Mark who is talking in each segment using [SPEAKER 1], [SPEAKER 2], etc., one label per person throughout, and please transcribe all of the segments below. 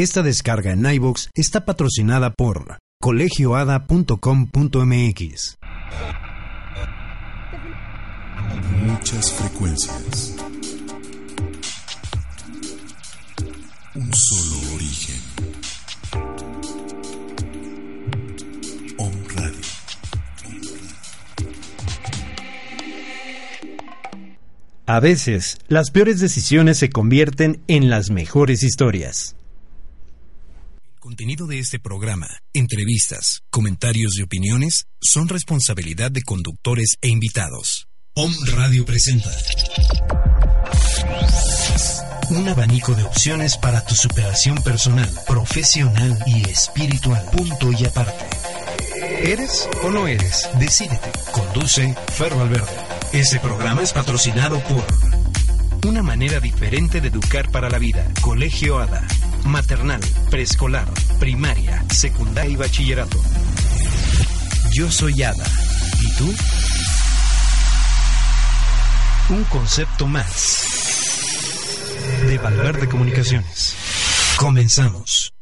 [SPEAKER 1] Esta descarga en iVoox está patrocinada por colegioada.com.mx.
[SPEAKER 2] Muchas frecuencias. Un solo origen. Om Radio.
[SPEAKER 1] A veces, las peores decisiones se convierten en las mejores historias. Contenido de este programa, entrevistas, comentarios y opiniones son responsabilidad de conductores e invitados. Om Radio presenta un abanico de opciones para tu superación personal, profesional y espiritual. Punto y aparte. ¿Eres o no eres? Decídete. Conduce Ferro Valverde. Este programa es patrocinado por una manera diferente de educar para la vida. Colegio ADA. Maternal, preescolar, primaria, secundaria y bachillerato. Yo soy ADA. ¿Y tú? Un concepto más de Valverde Comunicaciones. Comenzamos.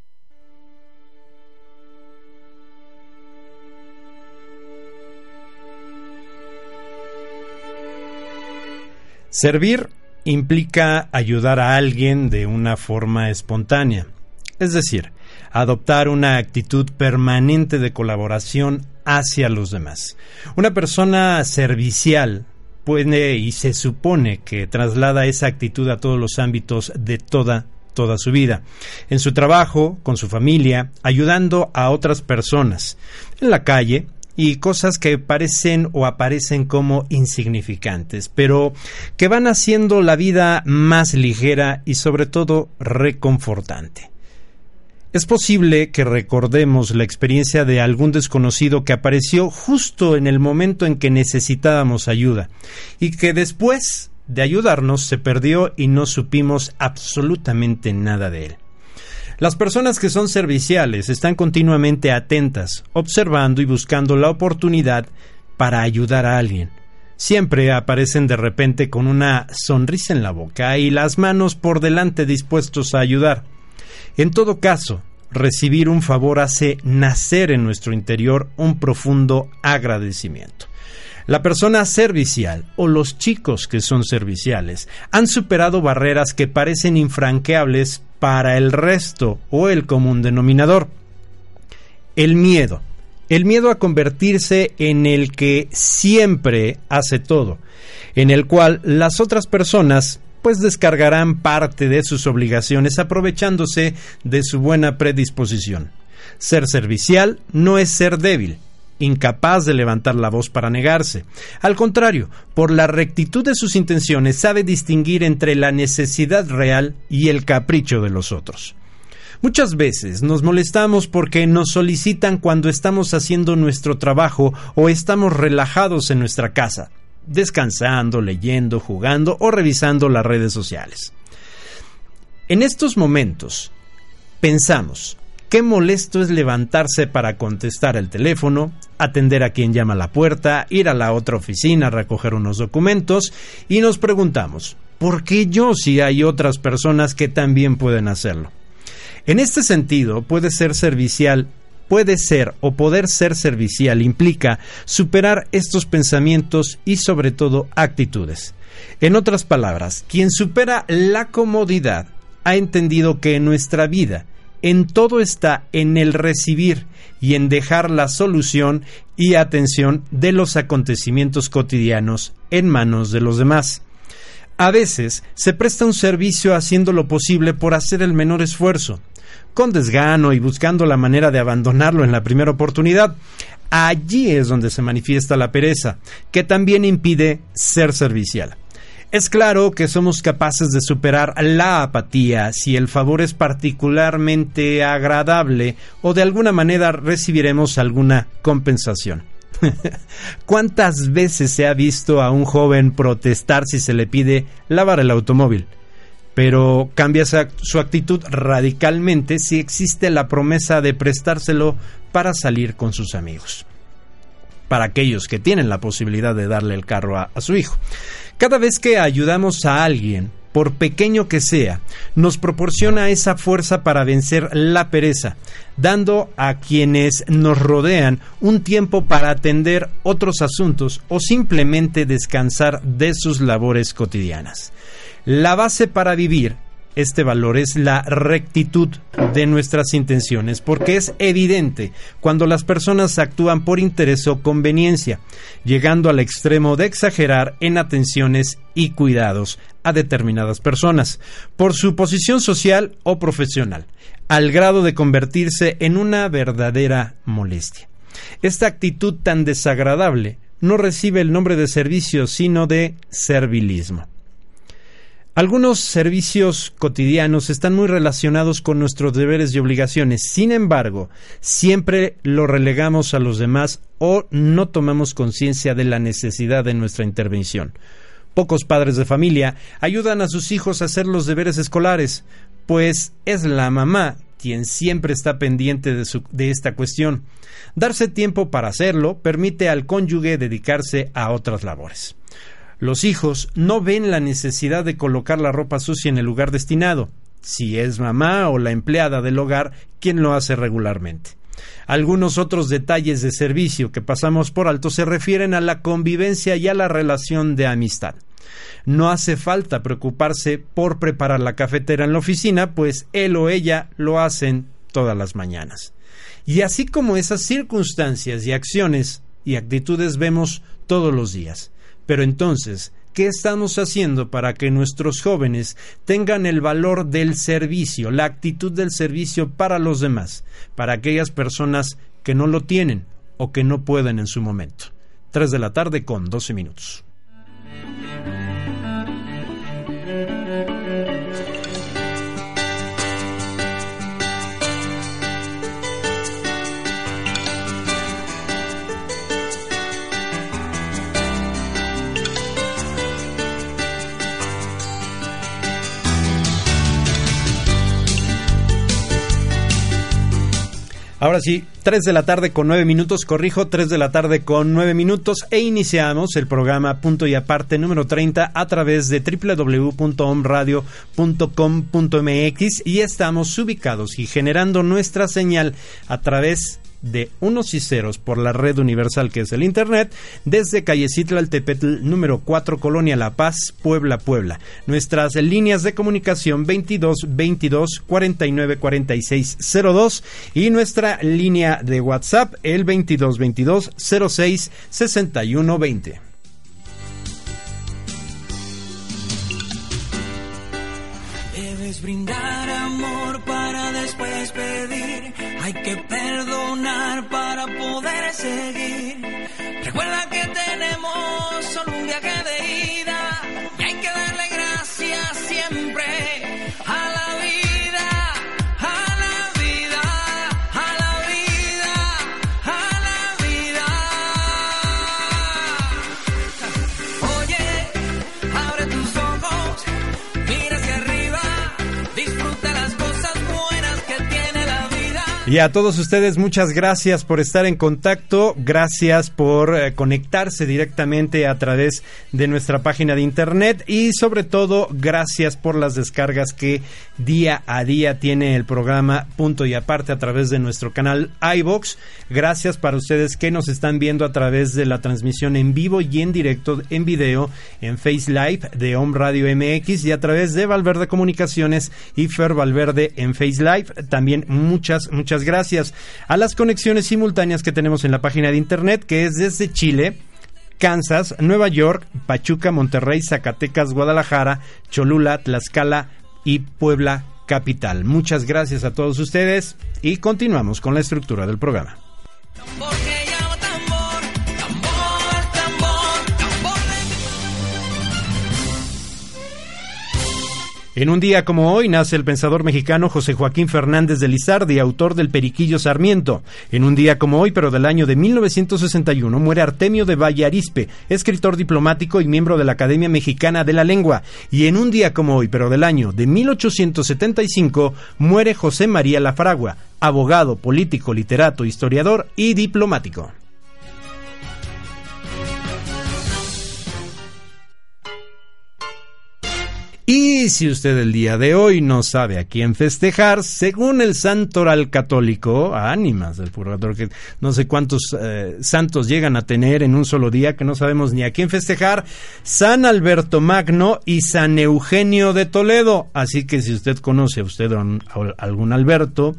[SPEAKER 1] Servir implica ayudar a alguien de una forma espontánea, es decir, adoptar una actitud permanente de colaboración hacia los demás. Una persona servicial puede y se supone que traslada esa actitud a todos los ámbitos de toda toda su vida, en su trabajo, con su familia, ayudando a otras personas, en la calle, y cosas que parecen o aparecen como insignificantes, pero que van haciendo la vida más ligera y sobre todo reconfortante. Es posible que recordemos la experiencia de algún desconocido que apareció justo en el momento en que necesitábamos ayuda y que después de ayudarnos se perdió y no supimos absolutamente nada de él. Las personas que son serviciales están continuamente atentas, observando y buscando la oportunidad para ayudar a alguien. Siempre aparecen de repente con una sonrisa en la boca y las manos por delante dispuestos a ayudar. En todo caso, recibir un favor hace nacer en nuestro interior un profundo agradecimiento. La persona servicial o los chicos que son serviciales han superado barreras que parecen infranqueables para el resto o el común denominador. El miedo. El miedo a convertirse en el que siempre hace todo, en el cual las otras personas pues descargarán parte de sus obligaciones aprovechándose de su buena predisposición. Ser servicial no es ser débil, incapaz de levantar la voz para negarse. Al contrario, por la rectitud de sus intenciones sabe distinguir entre la necesidad real y el capricho de los otros. Muchas veces nos molestamos porque nos solicitan cuando estamos haciendo nuestro trabajo o estamos relajados en nuestra casa, descansando, leyendo, jugando o revisando las redes sociales. En estos momentos, pensamos, Qué molesto es levantarse para contestar el teléfono, atender a quien llama a la puerta, ir a la otra oficina a recoger unos documentos y nos preguntamos, ¿por qué yo si hay otras personas que también pueden hacerlo? En este sentido, puede ser servicial puede ser o poder ser servicial implica superar estos pensamientos y sobre todo actitudes. En otras palabras, quien supera la comodidad ha entendido que en nuestra vida en todo está en el recibir y en dejar la solución y atención de los acontecimientos cotidianos en manos de los demás. A veces se presta un servicio haciendo lo posible por hacer el menor esfuerzo, con desgano y buscando la manera de abandonarlo en la primera oportunidad. Allí es donde se manifiesta la pereza, que también impide ser servicial. Es claro que somos capaces de superar la apatía si el favor es particularmente agradable o de alguna manera recibiremos alguna compensación. ¿Cuántas veces se ha visto a un joven protestar si se le pide lavar el automóvil? Pero cambia su actitud radicalmente si existe la promesa de prestárselo para salir con sus amigos. Para aquellos que tienen la posibilidad de darle el carro a, su hijo. Cada vez que ayudamos a alguien, por pequeño que sea, nos proporciona esa fuerza para vencer la pereza, dando a quienes nos rodean un tiempo para atender otros asuntos o simplemente descansar de sus labores cotidianas. La base para vivir este valor es la rectitud de nuestras intenciones, porque es evidente cuando las personas actúan por interés o conveniencia, llegando al extremo de exagerar en atenciones y cuidados a determinadas personas, por su posición social o profesional, al grado de convertirse en una verdadera molestia. Esta actitud tan desagradable no recibe el nombre de servicio, sino de servilismo. Algunos servicios cotidianos están muy relacionados con nuestros deberes y obligaciones. Sin embargo, siempre lo relegamos a los demás o no tomamos conciencia de la necesidad de nuestra intervención. Pocos padres de familia ayudan a sus hijos a hacer los deberes escolares, pues es la mamá quien siempre está pendiente de, de, esta cuestión. Darse tiempo para hacerlo permite al cónyuge dedicarse a otras labores. Los hijos no ven la necesidad de colocar la ropa sucia en el lugar destinado, si es mamá o la empleada del hogar quien lo hace regularmente. Algunos otros detalles de servicio que pasamos por alto se refieren a la convivencia y a la relación de amistad. No hace falta preocuparse por preparar la cafetera en la oficina, pues él o ella lo hacen todas las mañanas. Y así como esas circunstancias y acciones y actitudes vemos todos los días. Pero entonces, ¿qué estamos haciendo para que nuestros jóvenes tengan el valor del servicio, la actitud del servicio para los demás, para aquellas personas que no lo tienen o que no pueden en su momento? Tres de la tarde con doce minutos. Ahora sí, 3 de la tarde con 9 minutos, corrijo, 3 de la tarde con 9 minutos e iniciamos el programa Punto y Aparte número 30 a través de www.omradio.com.mx y estamos ubicados y generando nuestra señal a través de unos y ceros por la red universal que es el Internet, desde Callecitla Altepetl número 4, Colonia La Paz, Puebla, Puebla. Nuestras líneas de comunicación 22 22 49 46 02 y nuestra línea de WhatsApp el 22 22 06 61 20.
[SPEAKER 3] Debes brindar amor para después pedir. Hay que seguir. Recuerda que tenemos solo un viaje de Y a
[SPEAKER 1] todos ustedes muchas gracias por estar en contacto, gracias por eh, conectarse directamente a través de nuestra página de internet y sobre todo gracias por las descargas que día a día tiene el programa Punto y Aparte a través de nuestro canal iBox. Gracias para ustedes que nos están viendo a través de la transmisión en vivo y en directo en video en Face Live de Home Radio MX y a través de Valverde Comunicaciones y Fer Valverde en Face Live. También muchas, muchas gracias a las conexiones simultáneas que tenemos en la página de internet que es desde Chile. Kansas, Nueva York, Pachuca, Monterrey, Zacatecas, Guadalajara, Cholula, Tlaxcala y Puebla capital. Muchas gracias a todos ustedes y continuamos con la estructura del programa. En un día como hoy nace el pensador mexicano José Joaquín Fernández de Lizardi, autor del Periquillo Sarmiento. En un día como hoy, pero del año de 1961, muere Artemio de Vallarispe, escritor diplomático y miembro de la Academia Mexicana de la Lengua. Y en un día como hoy, pero del año de 1875, muere José María Lafragua, abogado, político, literato, historiador y diplomático. Y si usted el día de hoy no sabe a quién festejar, según el santoral católico, ánimas del purgatorio, que no sé cuántos eh, santos llegan a tener en un solo día, que no sabemos ni a quién festejar, San Alberto Magno y San Eugenio de Toledo. Así que si usted conoce a usted a algún Alberto,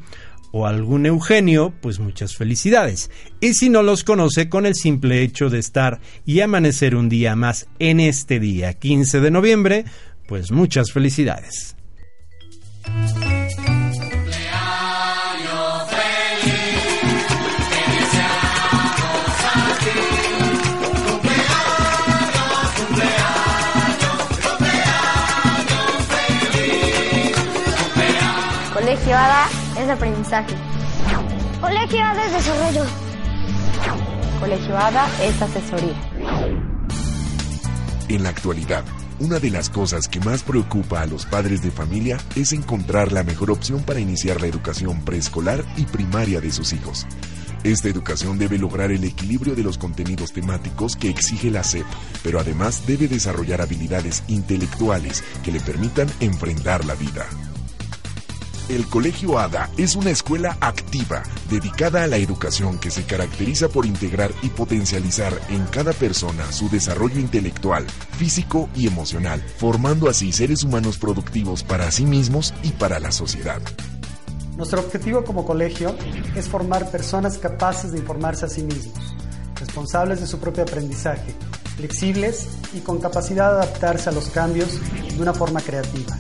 [SPEAKER 1] o algún Eugenio, pues muchas felicidades. Y si no los conoce con el simple hecho de estar y amanecer un día más en este día, 15 de noviembre, pues muchas felicidades.
[SPEAKER 4] Colegio ADA es aprendizaje. Colegio ADA es desarrollo. Colegio ADA es asesoría.
[SPEAKER 2] En la actualidad, una de las cosas que más preocupa a los padres de familia es encontrar la mejor opción para iniciar la educación preescolar y primaria de sus hijos. Esta educación debe lograr el equilibrio de los contenidos temáticos que exige la SEP, pero además debe desarrollar habilidades intelectuales que le permitan enfrentar la vida. El Colegio ADA es una escuela activa dedicada a la educación que se caracteriza por integrar y potencializar en cada persona su desarrollo intelectual, físico y emocional, formando así seres humanos productivos para sí mismos y para la sociedad.
[SPEAKER 5] Nuestro objetivo como colegio es formar personas capaces de informarse a sí mismos, responsables de su propio aprendizaje, flexibles y con capacidad de adaptarse a los cambios de una forma creativa,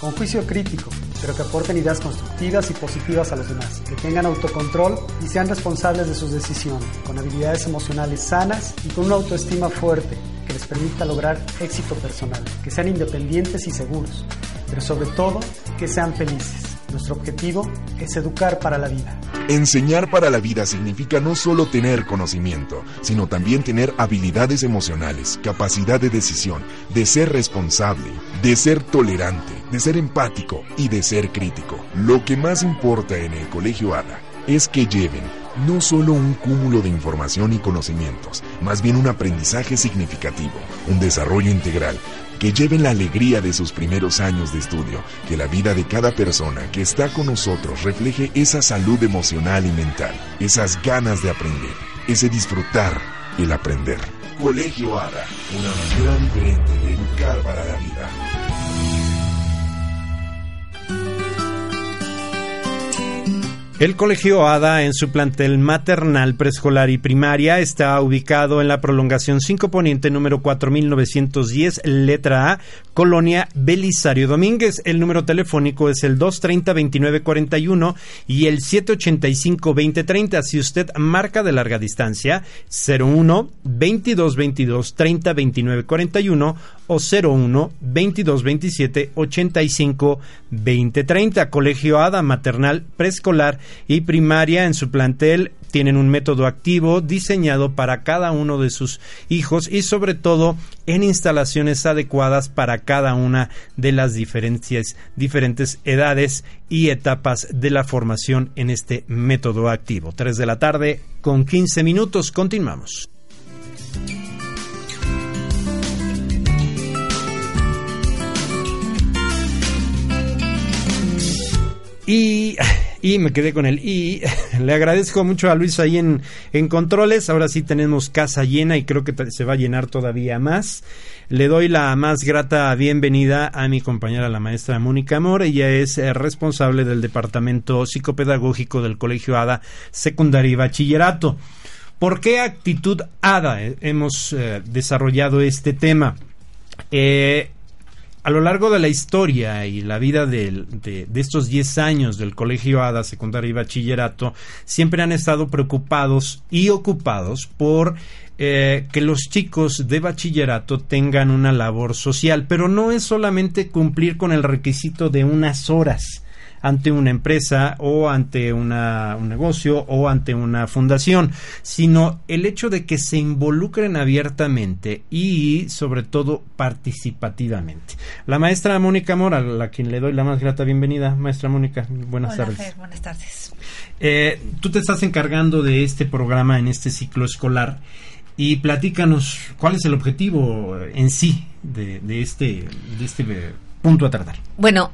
[SPEAKER 5] con juicio crítico pero que aporten ideas constructivas y positivas a los demás, que tengan autocontrol y sean responsables de sus decisiones, con habilidades emocionales sanas y con una autoestima fuerte que les permita lograr éxito personal, que sean independientes y seguros, pero sobre todo que sean felices. Nuestro objetivo es educar para la vida.
[SPEAKER 2] Enseñar para la vida significa no solo tener conocimiento, sino también tener habilidades emocionales, capacidad de decisión, de ser responsable, de ser tolerante, de ser empático y de ser crítico. Lo que más importa en el Colegio ADA es que lleven no solo un cúmulo de información y conocimientos, más bien un aprendizaje significativo, un desarrollo integral, que lleven la alegría de sus primeros años de estudio, que la vida de cada persona que está con nosotros refleje esa salud emocional y mental, esas ganas de aprender, ese disfrutar, el aprender. Colegio ADA, una manera diferente de educar para la vida.
[SPEAKER 1] El Colegio ADA en su plantel maternal, preescolar y primaria está ubicado en la prolongación 5 Poniente número 4910, letra A, Colonia Belisario Domínguez. El número telefónico es el 230-2941 y el 785-2030. Si usted marca de larga distancia, 01 2222 30 29 41 o 01 2227 85 2030. Colegio ADA maternal, preescolar y primaria en su plantel tienen un método activo diseñado para cada uno de sus hijos y sobre todo en instalaciones adecuadas para cada una de las diferentes, edades y etapas de la formación en este método activo. 3 de la tarde con 15 minutos. Continuamos. Y, y me quedé con el y. Le agradezco mucho a Luis ahí en, en controles. Ahora sí tenemos casa llena y creo que se va a llenar todavía más. Le doy la más grata bienvenida a mi compañera, la maestra Mónica Amor. Ella es eh, responsable del Departamento Psicopedagógico del Colegio ADA Secundaria y Bachillerato. ¿Por qué actitud ADA eh, hemos eh, desarrollado este tema? A lo largo de la historia y la vida de, estos 10 años del Colegio ADA, secundaria y bachillerato, siempre han estado preocupados y ocupados por eh, que los chicos de bachillerato tengan una labor social, pero no es solamente cumplir con el requisito de unas horas ante una empresa o ante una, un negocio o ante una fundación, sino el hecho de que se involucren abiertamente y sobre todo participativamente. La maestra Mónica Mora, a quien le doy la más grata bienvenida. Maestra Mónica, buenas tardes.
[SPEAKER 6] buenas tardes.
[SPEAKER 1] Eh, tú te estás encargando de este programa en este ciclo escolar y platícanos cuál es el objetivo en sí de, de este, de este punto a tratar.
[SPEAKER 6] Bueno,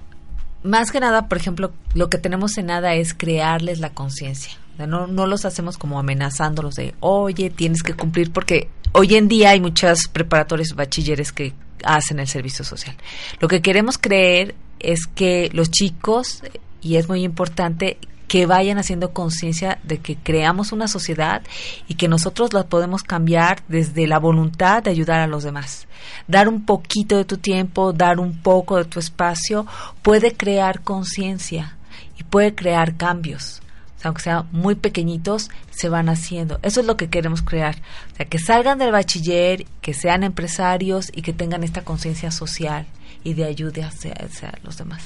[SPEAKER 6] más que nada, por ejemplo, lo que tenemos en nada es crearles la conciencia. no, no los hacemos como amenazándolos de, oye, tienes que cumplir, porque hoy en día hay muchas preparatorias bachilleres que hacen el servicio social. Lo que queremos creer es que los chicos, y es muy importante, que vayan haciendo conciencia de que creamos una sociedad y que nosotros la podemos cambiar desde la voluntad de ayudar a los demás. Dar un poquito de tu tiempo, dar un poco de tu espacio, puede crear conciencia y puede crear cambios. aunque sean muy pequeñitos, se van haciendo. Eso es lo que queremos crear. O sea, que salgan del bachiller, que sean empresarios y que tengan esta conciencia social y de ayuda hacia los demás.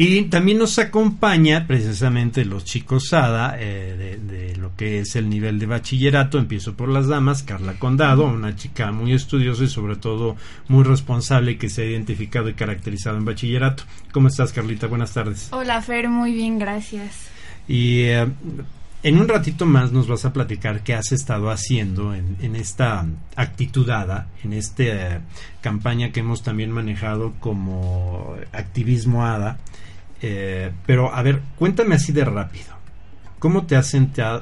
[SPEAKER 1] Y también nos acompaña precisamente los chicos SADA eh, de, lo que es el nivel de bachillerato. Empiezo por las damas, Carla Condado, una chica muy estudiosa y sobre todo muy responsable que se ha identificado y caracterizado en bachillerato. ¿Cómo estás, Carlita? Buenas tardes.
[SPEAKER 7] Hola, Fer, muy bien, gracias.
[SPEAKER 1] Y eh, en un ratito más nos vas a platicar qué has estado haciendo en, en esta actitudada, en esta eh, campaña que hemos también manejado como activismo ADA eh, pero a ver, cuéntame así de rápido. ¿Cómo te has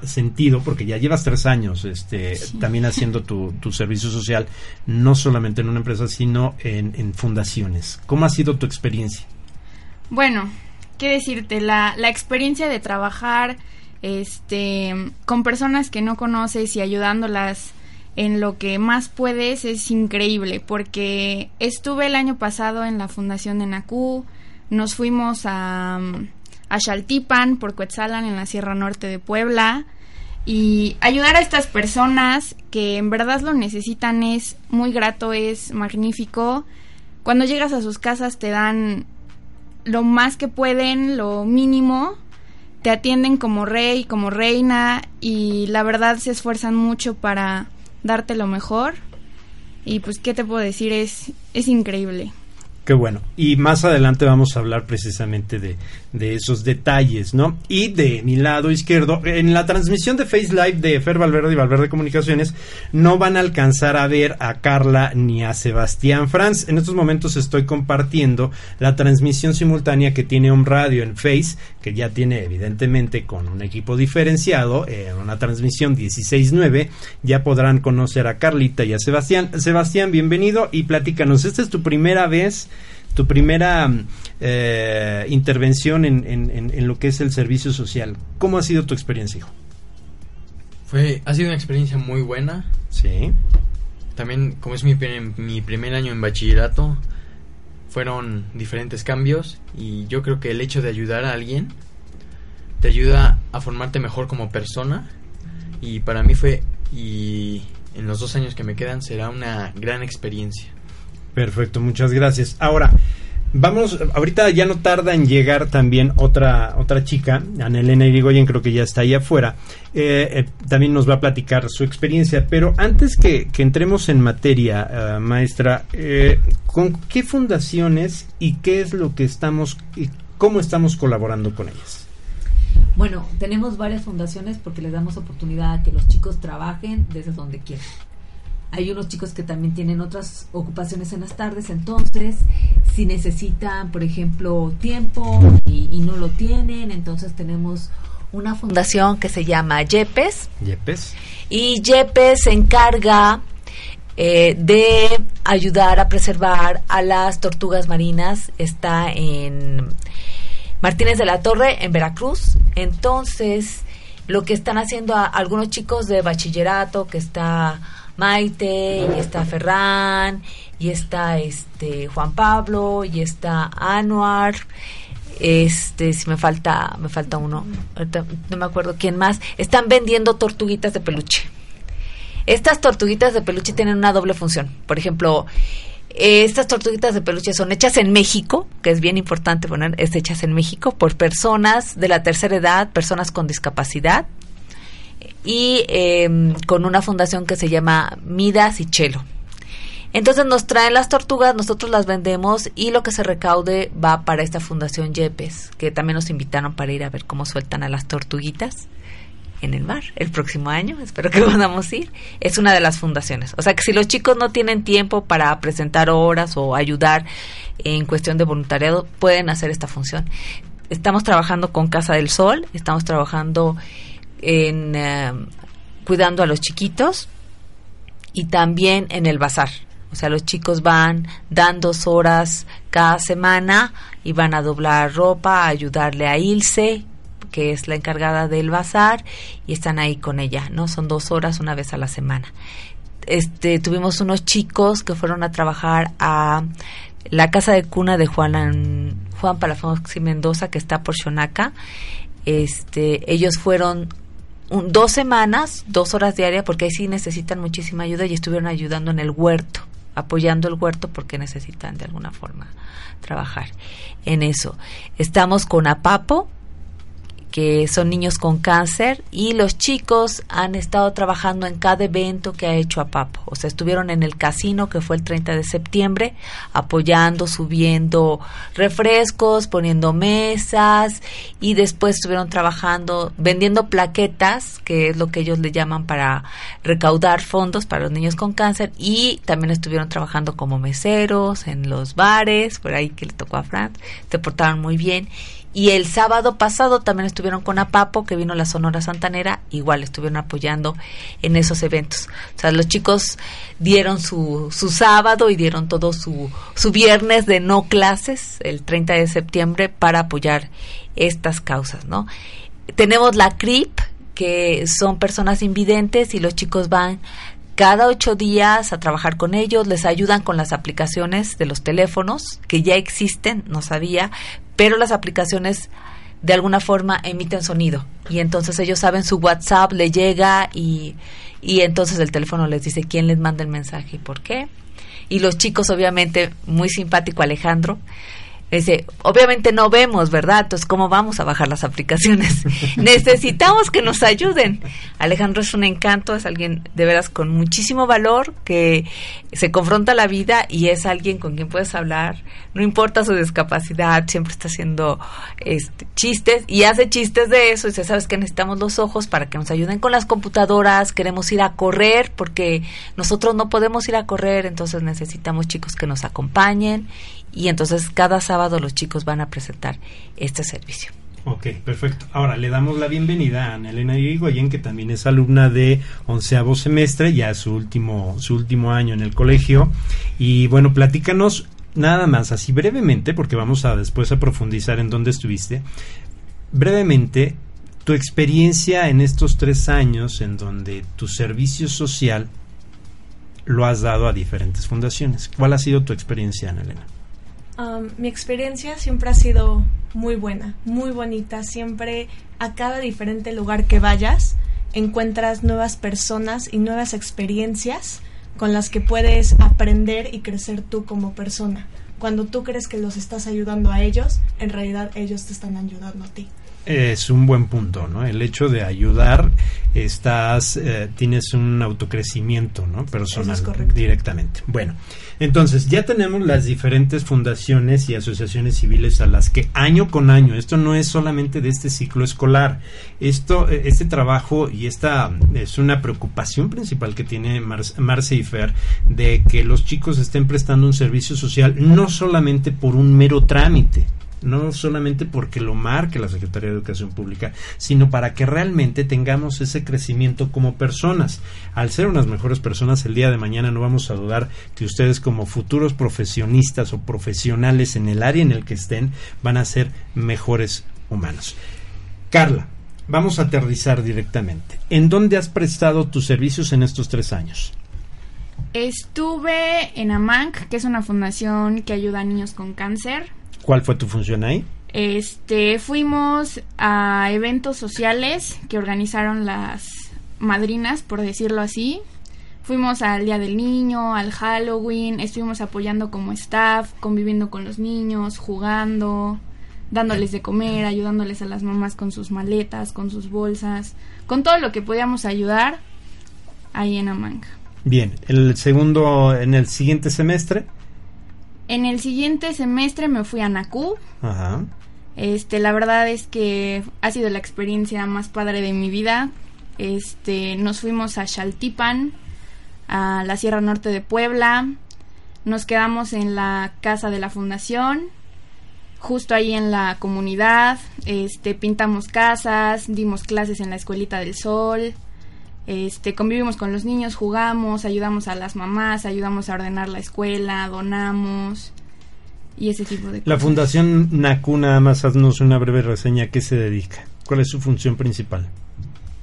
[SPEAKER 1] sentido? Porque ya llevas tres años este, también haciendo tu, servicio social, no solamente en una empresa, sino en, fundaciones. ¿Cómo ha sido tu experiencia?
[SPEAKER 7] Bueno, qué decirte, la, la experiencia de trabajar este, con personas que no conoces y ayudándolas en lo que más puedes es increíble, porque estuve el año pasado en la Fundación de NACU, nos fuimos a, a por Cuetzalan en la Sierra Norte de Puebla y ayudar a estas personas que en verdad lo necesitan es muy grato, es magnífico. Cuando llegas a sus casas te dan lo más que pueden, lo mínimo, te atienden como rey, como reina y la verdad se esfuerzan mucho para darte lo mejor. Y pues, ¿qué te puedo decir? Es, es increíble.
[SPEAKER 1] Qué bueno. Y más adelante vamos a hablar precisamente de, esos detalles, ¿no? Y de mi lado izquierdo, en la transmisión de Face Live de Fer Valverde y Valverde Comunicaciones, no van a alcanzar a ver a Carla ni a Sebastián Franz. En estos momentos estoy compartiendo la transmisión simultánea que tiene un Radio en Face, que ya tiene evidentemente con un equipo diferenciado, en una transmisión 16.9, ya podrán conocer a Carlita y a Sebastián. Sebastián, bienvenido y platícanos, ¿esta es tu primera vez? Tu primera eh, intervención en, lo que es el servicio social. ¿Cómo ha sido tu experiencia, hijo?
[SPEAKER 8] Fue, ha sido una experiencia muy buena.
[SPEAKER 1] Sí.
[SPEAKER 8] También, como es mi, mi primer año en bachillerato, fueron diferentes cambios y yo creo que el hecho de ayudar a alguien te ayuda a formarte mejor como persona y para mí fue y en los dos años que me quedan será una gran experiencia.
[SPEAKER 1] Perfecto, muchas gracias. Ahora, vamos, ahorita ya no tarda en llegar también otra, otra chica, Ana Elena Irigoyen, creo que ya está ahí afuera. Eh, eh, también nos va a platicar su experiencia, pero antes que, entremos en materia, eh, maestra, ¿con qué fundaciones y qué es lo que estamos y cómo estamos colaborando con ellas?
[SPEAKER 6] Bueno, tenemos varias fundaciones porque les damos oportunidad a que los chicos trabajen desde donde quieran hay unos chicos que también tienen otras ocupaciones en las tardes, entonces si necesitan, por ejemplo, tiempo y, no lo tienen, entonces tenemos una fundación que se llama YEPES.
[SPEAKER 1] YEPES.
[SPEAKER 6] Y YEPES se encarga eh, de ayudar a preservar a las tortugas marinas. Está en Martínez de la Torre, en Veracruz. Entonces, lo que están haciendo algunos chicos de bachillerato que está Maite, y está Ferran, y está este Juan Pablo, y está Anuar, este si me falta me falta uno. No me acuerdo quién más. Están vendiendo tortuguitas de peluche. Estas tortuguitas de peluche tienen una doble función. Por ejemplo estas tortuguitas de peluche son hechas en México, que es bien importante poner, es hechas en México por personas de la tercera edad, personas con discapacidad y em, con una fundación que se llama Midas y Chelo. Entonces nos traen las tortugas, nosotros las vendemos y lo que se recaude va para esta fundación Yepes, que también nos invitaron para ir a ver cómo sueltan a las tortuguitas en el mar el próximo año, espero que podamos ir. Es una de las fundaciones. O sea que si los chicos no tienen tiempo para presentar horas o ayudar en cuestión de voluntariado, pueden hacer esta función. Estamos trabajando con Casa del Sol, estamos trabajando en eh, cuidando a los chiquitos y también en el bazar. O sea, los chicos van, dan dos horas cada semana y van a doblar ropa, a ayudarle a Ilse, que es la encargada del bazar, y están ahí con ella, ¿no? Son dos horas una vez a la semana. Este, tuvimos unos chicos que fueron a trabajar a la casa de cuna de Juan, Juan Palafox y Mendoza, que está por Xonaca. Este, ellos fueron dos semanas, dos horas diarias, porque ahí sí necesitan muchísima ayuda y estuvieron ayudando en el huerto apoyando el huerto porque necesitan de alguna forma trabajar en eso. Estamos con APAPO, que son niños con cáncer y los chicos han estado trabajando en cada evento que ha hecho APAPO. O sea, estuvieron en el casino que fue el 30 de septiembre apoyando, subiendo refrescos, poniendo mesas y después estuvieron trabajando vendiendo plaquetas, que es lo que ellos le llaman para recaudar fondos para los niños con cáncer y también estuvieron trabajando como meseros en los bares, por ahí que le tocó a Fran, se portaron muy bien y el sábado pasado también estuvieron con Apapo, que vino la Sonora Santanera, igual estuvieron apoyando en esos eventos. O sea, los chicos dieron su, su sábado y dieron todo su, su viernes de no clases, el 30 de septiembre, para apoyar estas causas, ¿no? Tenemos la CRIP, que son personas invidentes y los chicos van cada ocho días a trabajar con ellos, les ayudan con las aplicaciones de los teléfonos que ya existen, no sabía, pero las aplicaciones de alguna forma emiten sonido y entonces ellos saben su WhatsApp le llega y, y entonces el teléfono les dice quién les manda el mensaje y por qué. Y los chicos obviamente, muy simpático Alejandro, Dice, obviamente no vemos, ¿verdad? Entonces, ¿cómo vamos a bajar las aplicaciones? Necesitamos que nos ayuden. Alejandro es un encanto, es alguien de veras con muchísimo valor, que se confronta a la vida y es alguien con quien puedes hablar, no importa su discapacidad, siempre está haciendo este, chistes y hace chistes de eso. Y dice, ¿sabes que necesitamos los ojos para que nos ayuden con las computadoras? Queremos ir a correr porque nosotros no podemos ir a correr, entonces necesitamos chicos que nos acompañen y entonces cada sábado los chicos van a presentar este servicio.
[SPEAKER 1] Ok, perfecto. Ahora le damos la bienvenida a Ana Elena Irigoyen, que también es alumna de onceavo semestre, ya su último, su último año en el colegio. Y bueno, platícanos nada más, así brevemente, porque vamos a después a profundizar en dónde estuviste. Brevemente, tu experiencia en estos tres años en donde tu servicio social lo has dado a diferentes fundaciones. ¿Cuál ha sido tu experiencia, Ana Elena?
[SPEAKER 9] Mi experiencia siempre ha sido muy buena, muy bonita. Siempre a cada diferente lugar que vayas encuentras nuevas personas y nuevas experiencias con las que puedes aprender y crecer tú como persona. Cuando tú crees que los estás ayudando a ellos, en realidad ellos te están ayudando a ti.
[SPEAKER 1] Es un buen punto, ¿no? El hecho de ayudar, estás, eh, tienes un autocrecimiento, ¿no? Personal, directamente. Bueno, entonces ya tenemos las diferentes fundaciones y asociaciones civiles a las que año con año, esto no es solamente de este ciclo escolar, esto, eh, este trabajo y esta es una preocupación principal que tiene Marce y Fer de que los chicos estén prestando un servicio social no solamente por un mero trámite, no solamente porque lo marque la Secretaría de Educación Pública, sino para que realmente tengamos ese crecimiento como personas. Al ser unas mejores personas el día de mañana no vamos a dudar que ustedes como futuros profesionistas o profesionales en el área en el que estén van a ser mejores humanos. Carla, vamos a aterrizar directamente. ¿En dónde has prestado tus servicios en estos tres años?
[SPEAKER 7] Estuve en AMANC, que es una fundación que ayuda a niños con cáncer.
[SPEAKER 1] ¿Cuál fue tu función ahí?
[SPEAKER 7] Este, fuimos a eventos sociales que organizaron las madrinas, por decirlo así. Fuimos al Día del Niño, al Halloween, estuvimos apoyando como staff, conviviendo con los niños, jugando, dándoles de comer, ayudándoles a las mamás con sus maletas, con sus bolsas, con todo lo que podíamos ayudar ahí en Amanga.
[SPEAKER 1] Bien, el segundo, en el siguiente semestre.
[SPEAKER 7] En el siguiente semestre me fui a Nakú.
[SPEAKER 1] Ajá.
[SPEAKER 7] Este, la verdad es que ha sido la experiencia más padre de mi vida. Este, nos fuimos a Xaltipan, a la Sierra Norte de Puebla. Nos quedamos en la casa de la fundación, justo ahí en la comunidad. Este, pintamos casas, dimos clases en la Escuelita del Sol. Este, convivimos con los niños, jugamos, ayudamos a las mamás, ayudamos a ordenar la escuela, donamos y ese tipo de cosas.
[SPEAKER 1] La Fundación NACU, nada más haznos una breve reseña. ¿A qué se dedica? ¿Cuál es su función principal?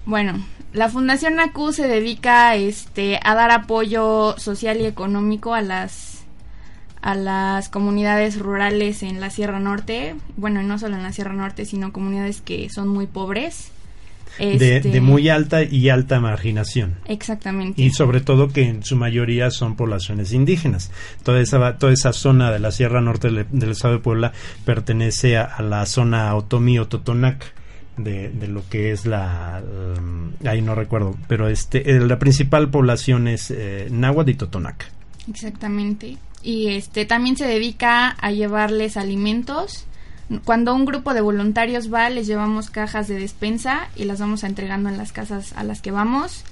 [SPEAKER 7] Bueno, la Fundación NACU se dedica este, a dar apoyo social y económico a las a las comunidades rurales en la Sierra Norte, bueno, no solo en la Sierra Norte, sino comunidades que son muy pobres.
[SPEAKER 1] De,
[SPEAKER 7] Este,
[SPEAKER 1] de muy alta y alta marginación.
[SPEAKER 7] Exactamente.
[SPEAKER 1] Y sobre todo que en su mayoría son poblaciones indígenas. Toda esa, toda esa zona de la Sierra Norte del, del Estado de Puebla pertenece a, a la zona Otomí o Totonac. De, de lo que es la um, ahí no recuerdo pero este eh, la principal población es eh, náhuatl y totonac
[SPEAKER 7] Exactamente. Y este también se dedica a llevarles alimentos. Cuando un grupo de voluntarios va, les llevamos cajas de despensa y las vamos entregando en las casas a las que vamos.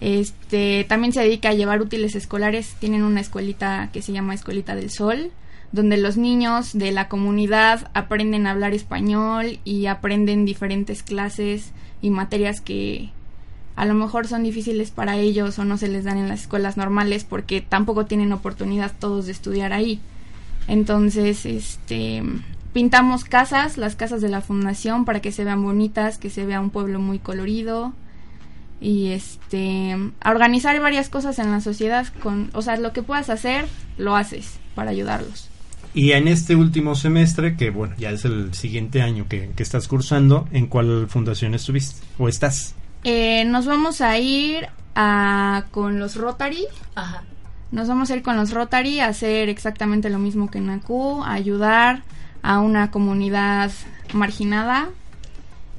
[SPEAKER 7] Este también se dedica a llevar útiles escolares. Tienen una escuelita que se llama Escuelita del Sol, donde los niños de la comunidad aprenden a hablar español y aprenden diferentes clases y materias que a lo mejor son difíciles para ellos o no se les dan en las escuelas normales porque tampoco tienen oportunidad todos de estudiar ahí. Entonces, este pintamos casas, las casas de la fundación para que se vean bonitas, que se vea un pueblo muy colorido y este a organizar varias cosas en la sociedad con, o sea, lo que puedas hacer, lo haces para ayudarlos.
[SPEAKER 1] y en este último semestre que bueno ya es el siguiente año que, que estás cursando en cuál fundación estuviste o estás
[SPEAKER 7] Eh, nos vamos a ir a, con los Rotary.
[SPEAKER 6] Ajá.
[SPEAKER 7] Nos vamos a ir con los Rotary a hacer exactamente lo mismo que en NACU, a ayudar a una comunidad marginada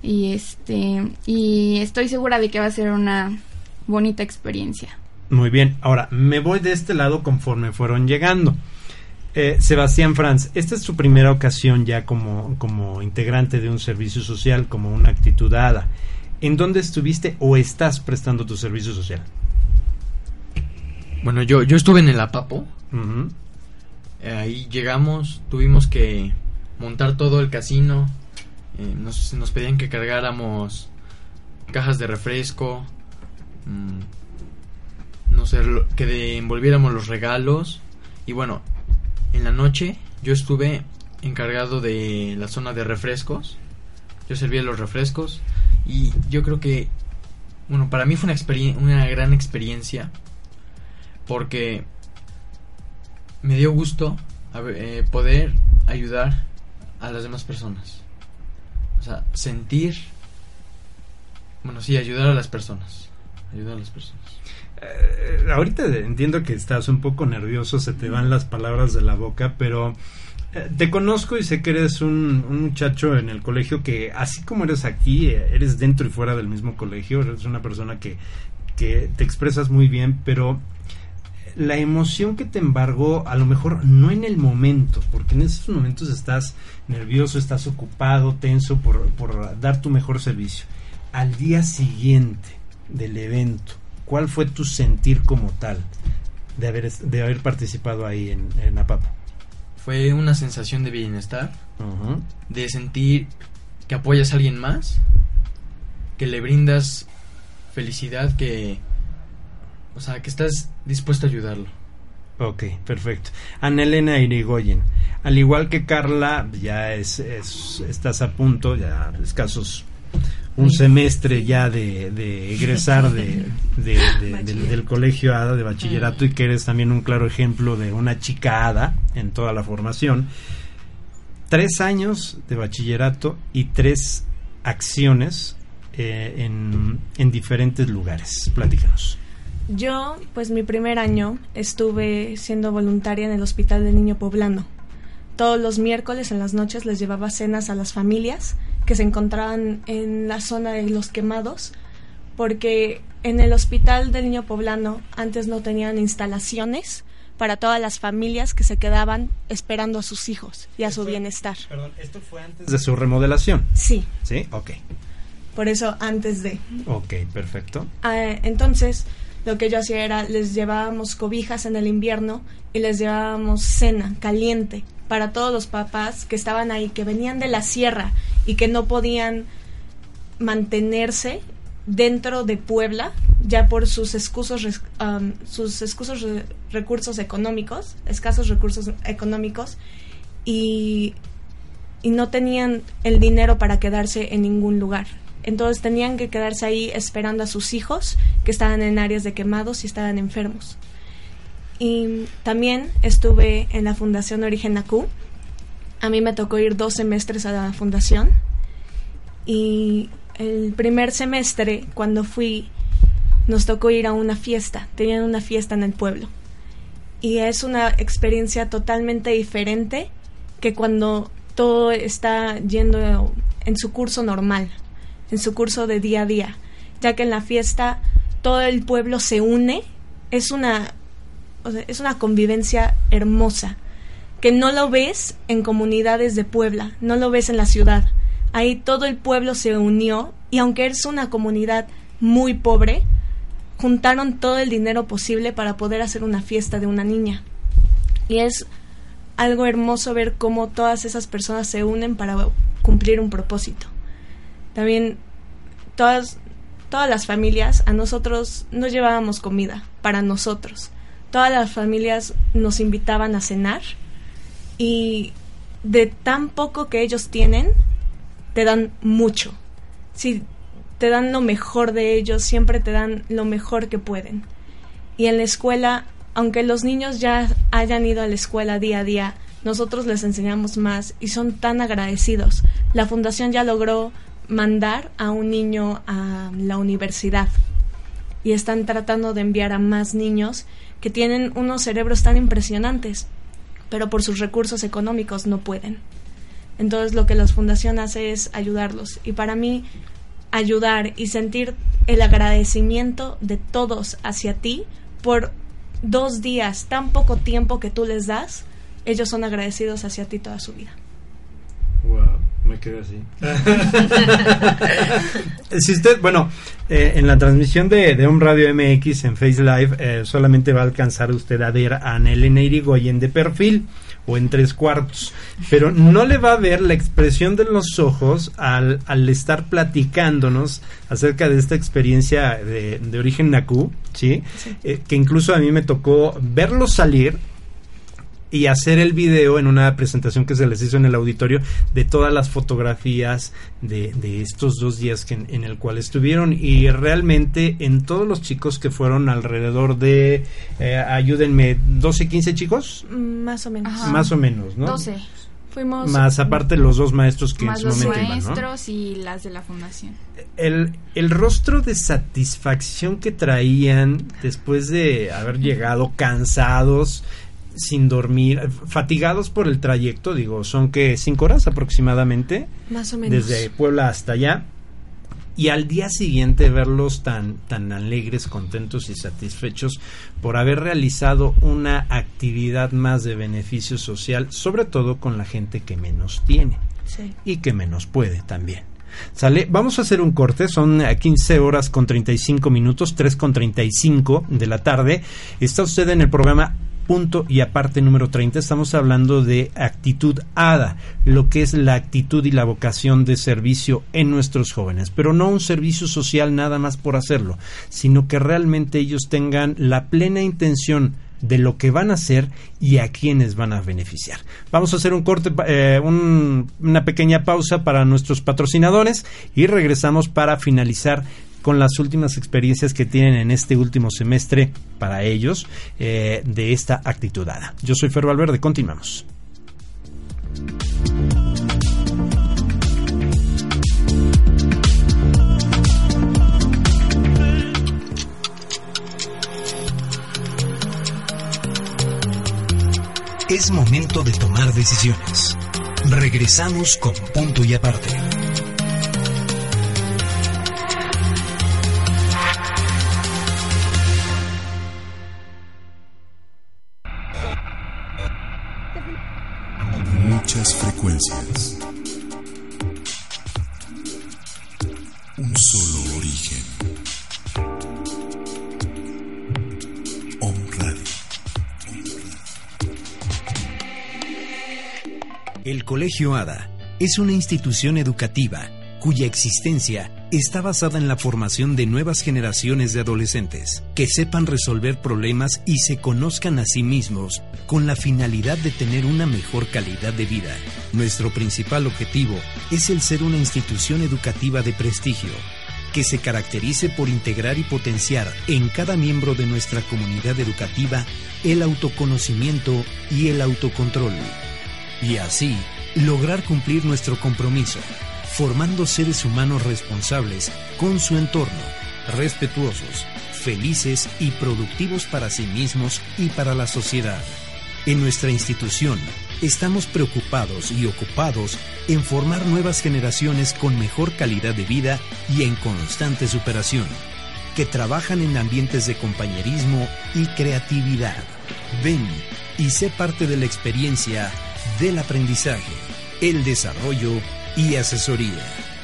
[SPEAKER 7] y este y estoy segura de que va a ser una bonita experiencia.
[SPEAKER 1] Muy bien, ahora me voy de este lado conforme fueron llegando. Eh, Sebastián Franz, esta es tu primera ocasión ya como, como integrante de un servicio social, como una actitud dada. ¿En dónde estuviste o estás prestando tu servicio social?
[SPEAKER 8] Bueno, yo, yo estuve en el Apapo. Eh, Ahí llegamos, tuvimos que montar todo el casino. eh, nos, pedían que cargáramos cajas de refresco. mm, no sé, que envolviéramos los regalos. Y bueno, en la noche yo estuve encargado de la zona de refrescos. Yo servía los refrescos. Y yo creo que, bueno, para mí fue una, una gran experiencia. Porque me dio gusto eh, poder ayudar a las demás personas. O sea, sentir... Bueno, sí, ayudar a las personas. Ayudar a las personas.
[SPEAKER 1] Eh, ahorita entiendo que estás un poco nervioso, se te van las palabras de la boca, pero eh, te conozco y sé que eres un, un muchacho en el colegio que, así como eres aquí, eh, eres dentro y fuera del mismo colegio, eres una persona que, que te expresas muy bien, pero la emoción que te embargó, a lo mejor no en el momento, porque en esos momentos estás nervioso, estás ocupado, tenso por, por dar tu mejor servicio. Al día siguiente del evento, ¿cuál fue tu sentir como tal de haber, de haber participado ahí en, en Apapo?
[SPEAKER 8] Fue una sensación de bienestar, de sentir que apoyas a alguien más, que le brindas felicidad, que... O sea, que estás dispuesto a ayudarlo.
[SPEAKER 1] Ok, perfecto. Ana Elena Irigoyen, al igual que Carla, ya es, es- estás a punto, ya escasos un semestre ya de, de egresar de, de- de- del, del colegio ADA de bachillerato y que eres también un claro ejemplo de una chica ADA en toda la formación. Tres años de bachillerato y tres acciones eh, en, en diferentes lugares. Platícanos.
[SPEAKER 9] Yo, pues mi primer año estuve siendo voluntaria en el Hospital del Niño Poblano. Todos los miércoles en las noches les llevaba cenas a las familias que se encontraban en la zona de los quemados, porque en el Hospital del Niño Poblano antes no tenían instalaciones para todas las familias que se quedaban esperando a sus hijos y a su bienestar.
[SPEAKER 1] Perdón, esto fue antes de su remodelación.
[SPEAKER 9] Sí,
[SPEAKER 1] ¿Sí? Ok.
[SPEAKER 9] por eso antes de...
[SPEAKER 1] Ok, perfecto.
[SPEAKER 9] Ah, entonces, lo que yo hacía era, les llevábamos cobijas en el invierno y les llevábamos cena caliente para todos los papás que estaban ahí, que venían de la sierra y que no podían mantenerse dentro de Puebla ya por sus excusos am, sus recursos económicos escasos recursos económicos y y no tenían el dinero para quedarse en ningún lugar. Entonces tenían que quedarse ahí esperando a sus hijos que estaban en áreas de quemados y estaban enfermos. Y también estuve en la Fundación Origen AQ. A mí me tocó ir dos semestres a la fundación. Y el primer semestre, cuando fui, nos tocó ir a una fiesta. Tenían una fiesta en el pueblo. Y es una experiencia totalmente diferente que cuando todo está yendo en su curso normal, en su curso de día a día, ya que en la fiesta todo el pueblo se une, es una, es una convivencia hermosa, que no lo ves en comunidades de Puebla, no lo ves en la ciudad. Ahí todo el pueblo se unió y aunque es una comunidad muy pobre, juntaron todo el dinero posible para poder hacer una fiesta de una niña. Y es algo hermoso ver cómo todas esas personas se unen para cumplir un propósito. También todas, todas las familias, a nosotros nos llevábamos comida para nosotros. Todas las familias nos invitaban a cenar y de tan poco que ellos tienen, te dan mucho. Si te dan lo mejor de ellos, siempre te dan lo mejor que pueden. Y en la escuela, aunque los niños ya hayan ido a la escuela día a día, nosotros les enseñamos más y son tan agradecidos. La fundación ya logró mandar a un niño a la universidad y están tratando de enviar a más niños que tienen unos cerebros tan impresionantes, pero por sus recursos económicos no pueden. Entonces lo que la fundación hace es ayudarlos y para mí ayudar y sentir el agradecimiento de todos hacia ti por dos días, tan poco tiempo que tú les das, ellos son agradecidos hacia ti toda su vida.
[SPEAKER 1] Wow, me quedé así. si usted, bueno, eh, en la transmisión de, de un Radio MX en Face Live, eh, solamente va a alcanzar usted a ver a Anelena Irigoyen de perfil o en tres cuartos, pero no le va a ver la expresión de los ojos al, al estar platicándonos acerca de esta experiencia de, de origen Nakú, ¿sí? Eh, que incluso a mí me tocó verlo salir y hacer el video en una presentación que se les hizo en el auditorio de todas las fotografías de, de estos dos días que en, en el cual estuvieron y realmente en todos los chicos que fueron alrededor de eh, ayúdenme 12 15 chicos
[SPEAKER 9] Más o menos.
[SPEAKER 7] Ajá.
[SPEAKER 1] más o menos no
[SPEAKER 7] 12.
[SPEAKER 9] Fuimos
[SPEAKER 1] más aparte los dos maestros que
[SPEAKER 7] Más
[SPEAKER 1] en su
[SPEAKER 7] los
[SPEAKER 1] momento iban, ¿no?
[SPEAKER 7] maestros y las de la fundación.
[SPEAKER 1] el, el rostro de satisfacción que traían después de haber llegado cansados, sin dormir, fatigados por el trayecto, digo, son que cinco horas aproximadamente,
[SPEAKER 9] más o menos.
[SPEAKER 1] desde Puebla hasta allá, y al día siguiente verlos tan, tan alegres, contentos y satisfechos por haber realizado una actividad más de beneficio social, sobre todo con la gente que menos tiene
[SPEAKER 9] Sí.
[SPEAKER 1] y que menos puede también. Sale, vamos a hacer un corte, son eh, 15 horas con 35 minutos, 3 con 35 de la tarde. Está usted en el programa punto y aparte número 30 estamos hablando de actitud ADA, lo que es la actitud y la vocación de servicio en nuestros jóvenes, pero no un servicio social nada más por hacerlo, sino que realmente ellos tengan la plena intención de lo que van a hacer y a quienes van a beneficiar. Vamos a hacer un corte, eh, una pequeña pausa para nuestros patrocinadores y regresamos para finalizar con las últimas experiencias que tienen en este último semestre para ellos eh, de esta actitudada. Yo soy Fer Valverde, continuamos.
[SPEAKER 10] Es momento de tomar decisiones. Regresamos con punto y aparte. Es una institución educativa cuya existencia está basada en la formación de nuevas generaciones de adolescentes que sepan resolver problemas y se conozcan a sí mismos con la finalidad de tener una mejor calidad de vida. Nuestro principal objetivo es el ser una institución educativa de prestigio que se caracterice por integrar y potenciar en cada miembro de nuestra comunidad educativa el autoconocimiento y el autocontrol y así lograr cumplir nuestro compromiso, formando seres humanos responsables con su entorno, respetuosos, felices y productivos para sí mismos y para la sociedad. En nuestra institución, estamos preocupados y ocupados en formar nuevas generaciones con mejor calidad de vida y en constante superación, que trabajan en ambientes de compañerismo y creatividad. Ven y sé parte de la experiencia del aprendizaje, el desarrollo y asesoría.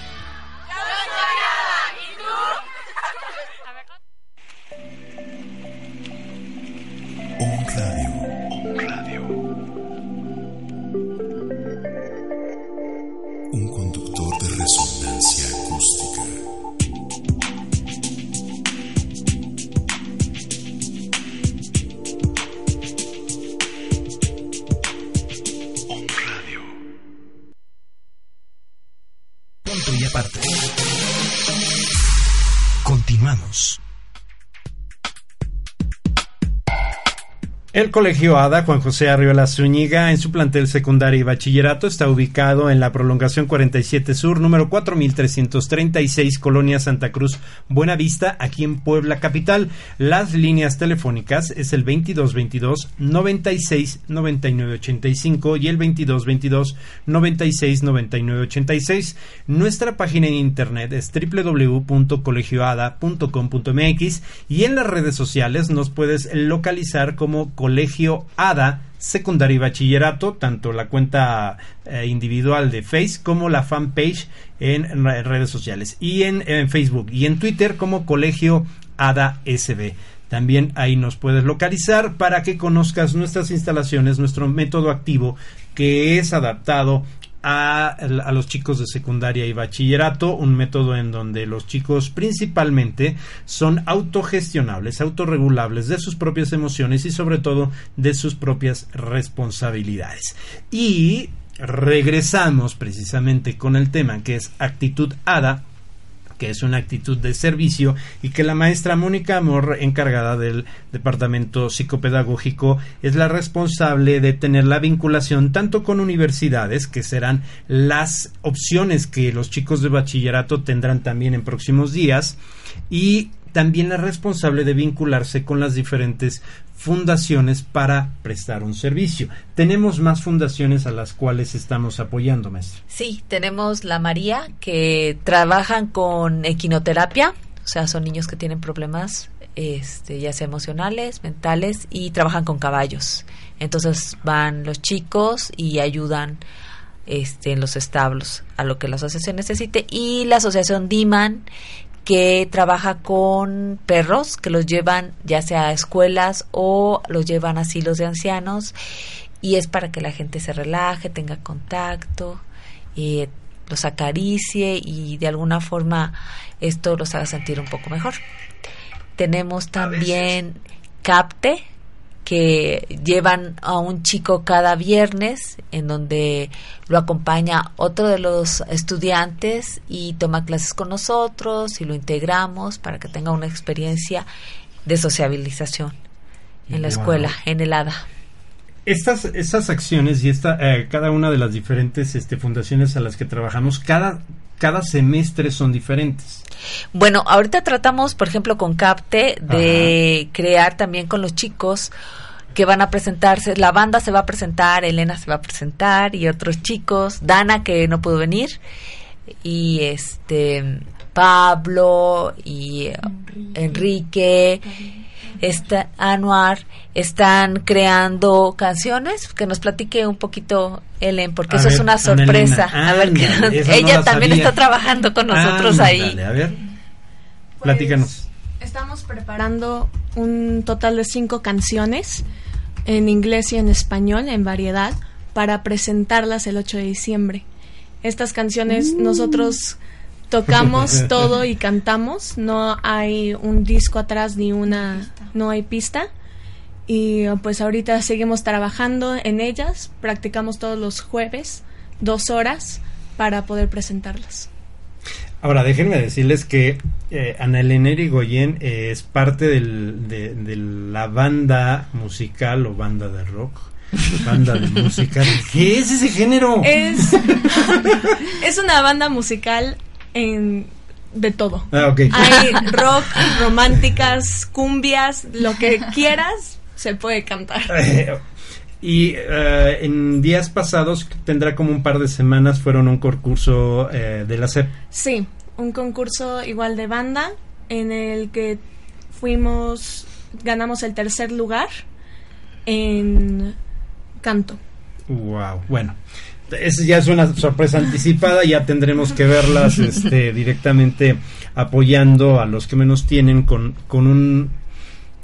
[SPEAKER 1] El Colegio ADA Juan José Arriola Zúñiga en su plantel secundario y bachillerato está ubicado en la prolongación 47 Sur, número 4336, Colonia Santa Cruz, Buena Vista, aquí en Puebla Capital. Las líneas telefónicas es el 2222 96 99 85 y el 2222 96 99 86. Nuestra página en internet es www.colegioada.com.mx y en las redes sociales nos puedes localizar como Colegio ADA secundaria y bachillerato, tanto la cuenta eh, individual de Face como la fanpage en, redes sociales y en, en, Facebook y en Twitter como Colegio ADA SB. También ahí nos puedes localizar para que conozcas nuestras instalaciones, nuestro método activo que es adaptado a, los chicos de secundaria y bachillerato, un método en donde los chicos principalmente son autogestionables, autorregulables de sus propias emociones y sobre todo de sus propias responsabilidades. Y regresamos precisamente con el tema que es actitud ADA que es una actitud de servicio y que la maestra Mónica Amor, encargada del departamento psicopedagógico, es la responsable de tener la vinculación tanto con universidades, que serán las opciones que los chicos de bachillerato tendrán también en próximos días, y también la responsable de vincularse con las diferentes fundaciones para prestar un servicio. Tenemos más fundaciones a las cuales estamos apoyando.
[SPEAKER 6] Sí, tenemos la María, que trabajan con equinoterapia, o sea, son niños que tienen problemas este, ya sea emocionales, mentales, y trabajan con caballos. Entonces van los chicos y ayudan este, en los establos a lo que la asociación necesite. Y la asociación Diman, que trabaja con perros que los llevan ya sea a escuelas o los llevan a asilos de ancianos y es para que la gente se relaje, tenga contacto, y los acaricie y de alguna forma esto los haga sentir un poco mejor. Tenemos también CAPTE, que llevan a un chico cada viernes en donde lo acompaña otro de los estudiantes y toma clases con nosotros y lo integramos para que tenga una experiencia de sociabilización en la escuela, en el ADA.
[SPEAKER 1] Estas, estas acciones y esta, eh, cada una de las diferentes este, fundaciones a las que trabajamos, cada, cada semestre son diferentes.
[SPEAKER 6] Bueno, ahorita tratamos, por ejemplo, con CAPTE de crear también con los chicos que van a presentarse, la banda se va a presentar, Elena se va a presentar y otros chicos, Dana que no pudo venir. Y este Pablo y Enrique, está Anuar están creando canciones que nos platique un poquito Ellen porque eso es una sorpresa a ver que ella también está trabajando con nosotros ahí
[SPEAKER 1] a ver platícanos
[SPEAKER 9] pues, estamos preparando un total de cinco canciones en inglés y en español, en variedad, para presentarlas el 8 de diciembre. Estas canciones
[SPEAKER 1] Mm.
[SPEAKER 9] nosotros tocamos todo y cantamos, no hay un disco atrás ni una, no hay pista. Y pues ahorita seguimos trabajando en ellas, practicamos todos los jueves, dos horas, para poder presentarlas.
[SPEAKER 1] Ahora, déjenme decirles que eh, Ana Elena Irigoyen eh, es parte del, de, de la banda musical o banda de rock. Banda de música. ¿Qué es ese género?
[SPEAKER 9] Es, es una banda musical en, de todo.
[SPEAKER 1] Ah, ok.
[SPEAKER 9] Hay rock, románticas, cumbias, lo que quieras, se puede cantar.
[SPEAKER 1] Y eh, en días pasados, tendrá como un par de semanas, fueron un concurso eh, de la CEP.
[SPEAKER 9] Sí, un concurso igual de banda en el que fuimos, ganamos el tercer lugar en canto.
[SPEAKER 1] Wow, bueno. Es, ya es una sorpresa anticipada, ya tendremos que verlas este, directamente apoyando a los que menos tienen con, con un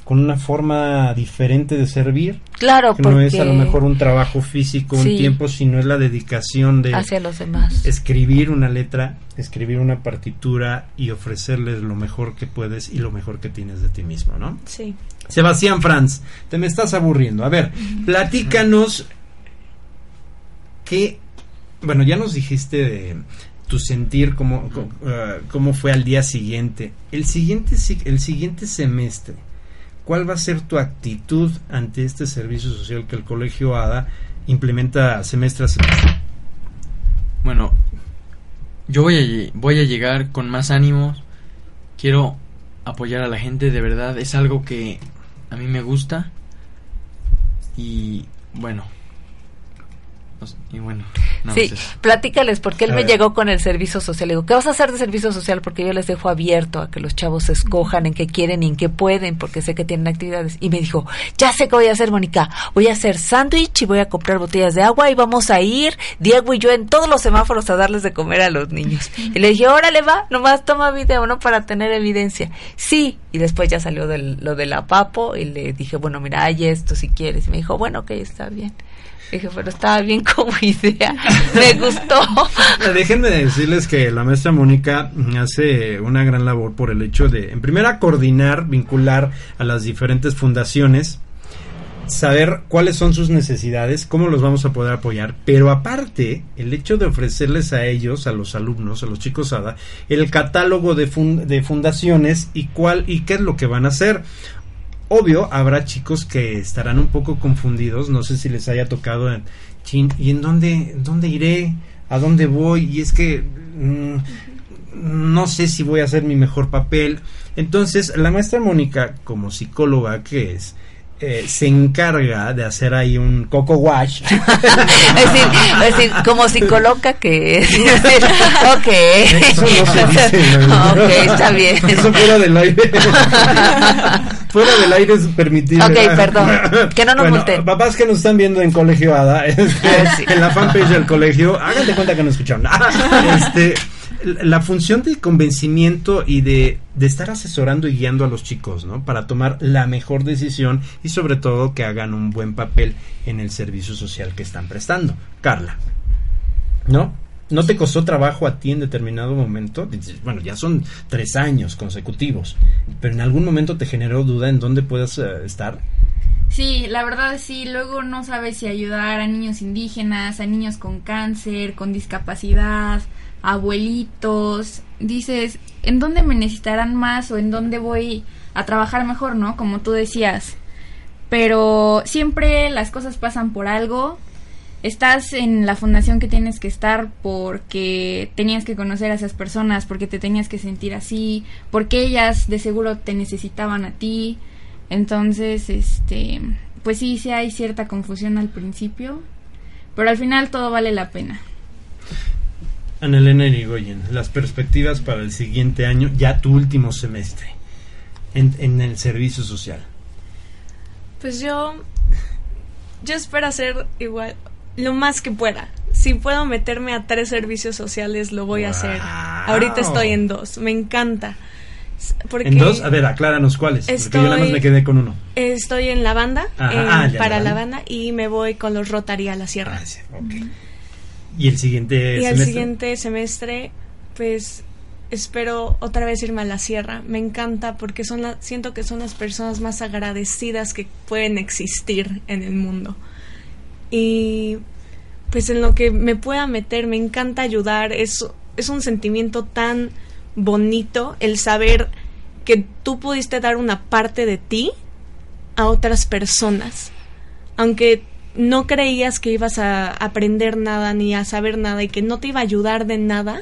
[SPEAKER 1] con una forma diferente de servir.
[SPEAKER 6] Claro,
[SPEAKER 1] que no es a lo mejor un trabajo físico, un tiempo, sino es la dedicación de
[SPEAKER 6] hacia los demás.
[SPEAKER 1] escribir una letra, escribir una partitura y ofrecerles lo mejor que puedes y lo mejor que tienes de ti mismo, ¿no?
[SPEAKER 9] Sí.
[SPEAKER 1] Sebastián Franz, te me estás aburriendo. A ver, platícanos qué, bueno, ya nos dijiste de tu sentir, cómo, cómo, eh, cómo fue al día siguiente. El siguiente, si- el siguiente semestre, ¿cuál va a ser tu actitud ante este servicio social que el Colegio ADA implementa semestre a semestre?
[SPEAKER 8] Bueno, yo voy a, voy a llegar con más ánimos. Quiero apoyar a la gente, de verdad. Es algo que a mí me gusta. Y bueno. Y bueno. no
[SPEAKER 6] sí, platícales, porque él
[SPEAKER 8] A
[SPEAKER 6] me
[SPEAKER 8] ver.
[SPEAKER 6] llegó con el servicio social. Le digo, ¿qué vas a hacer de servicio social? Porque yo les dejo abierto a que los chavos escojan en qué quieren y en qué pueden, porque sé que tienen actividades. Y me dijo, ya sé qué voy a hacer, Mónica. Voy a hacer sándwich y voy a comprar botellas de agua y vamos a ir, Diego y yo, en todos los semáforos a darles de comer a los niños. Y le dije, órale, va, nomás toma video, ¿no? Para tener evidencia. Sí. Y después ya salió del, lo de la papo y le dije, bueno, mira, hay esto si quieres. Y me dijo, bueno, ok, está bien. Dije, pero estaba bien como idea. Me gustó.
[SPEAKER 1] Déjenme decirles que la maestra Mónica hace una gran labor por el hecho de, en primera, coordinar, vincular a las diferentes fundaciones, saber cuáles son sus necesidades, cómo los vamos a poder apoyar, pero aparte, el hecho de ofrecerles a ellos, a los alumnos, a los chicos ADA, el catálogo de, fun- de fundaciones y cuál y qué es lo que van a hacer. Obvio, habrá chicos que estarán un poco confundidos, no sé si les haya tocado en chin, ¿y en dónde, dónde iré? ¿A dónde voy? Y es que mm, no sé si voy a hacer mi mejor papel. Entonces, la maestra Mónica, como psicóloga que es, eh, se encarga de hacer ahí un coco wash.
[SPEAKER 6] es, decir, es decir, como que es. Es decir, ok.
[SPEAKER 1] Eso no se dice, ¿no?
[SPEAKER 6] ok, está bien.
[SPEAKER 1] Eso fuera del aire. fuera del aire es permitido.
[SPEAKER 6] Ok, perdón. Que no nos
[SPEAKER 1] bueno,
[SPEAKER 6] multen.
[SPEAKER 1] Papás que nos están viendo en Colegio Ada, este, en la fanpage del colegio, háganse cuenta que no escucharon. este, la función de convencimiento y de, de estar asesorando y guiando a los chicos, ¿no? Para tomar la mejor decisión y sobre todo que hagan un buen papel en el servicio social que están prestando. Carla, ¿no? ¿No te costó trabajo a ti en determinado momento? Bueno, ya son tres años consecutivos, pero en algún momento te generó duda en dónde puedes eh, estar.
[SPEAKER 7] Sí, la verdad sí, luego no sabes si ayudar a niños indígenas, a niños con cáncer, con discapacidad, abuelitos. Dices, ¿en dónde me necesitarán más o en dónde voy a trabajar mejor, no? Como tú decías. Pero siempre las cosas pasan por algo. Estás en la fundación que tienes que estar porque tenías que conocer a esas personas, porque te tenías que sentir así, porque ellas de seguro te necesitaban a ti entonces, este, pues sí, sí hay cierta confusión al principio, pero al final todo vale la pena.
[SPEAKER 1] Ana Elena Irigoyen, las perspectivas para el siguiente año, ya tu último semestre, en, en el servicio social.
[SPEAKER 9] Pues yo, yo espero hacer igual, lo más que pueda. Si puedo meterme a tres servicios sociales, lo voy a hacer. Ahorita estoy en dos, me encanta.
[SPEAKER 1] en dos, a ver, acláranos cuáles. porque yo nada más me quedé con uno.
[SPEAKER 9] Estoy en la banda, ah, para la banda, y me voy con los Rotary a la sierra.
[SPEAKER 1] Ah, ¿Y el siguiente
[SPEAKER 9] y el siguiente semestre, pues espero otra vez irme a la sierra. Me encanta porque son la, siento que son las personas más agradecidas que pueden existir en el mundo. Y pues en lo que me pueda meter, me encanta ayudar. Es, es un sentimiento tan bonito el saber que tú pudiste dar una parte de ti a otras personas. Aunque no creías que ibas a aprender nada ni a saber nada y que no te iba a ayudar de nada,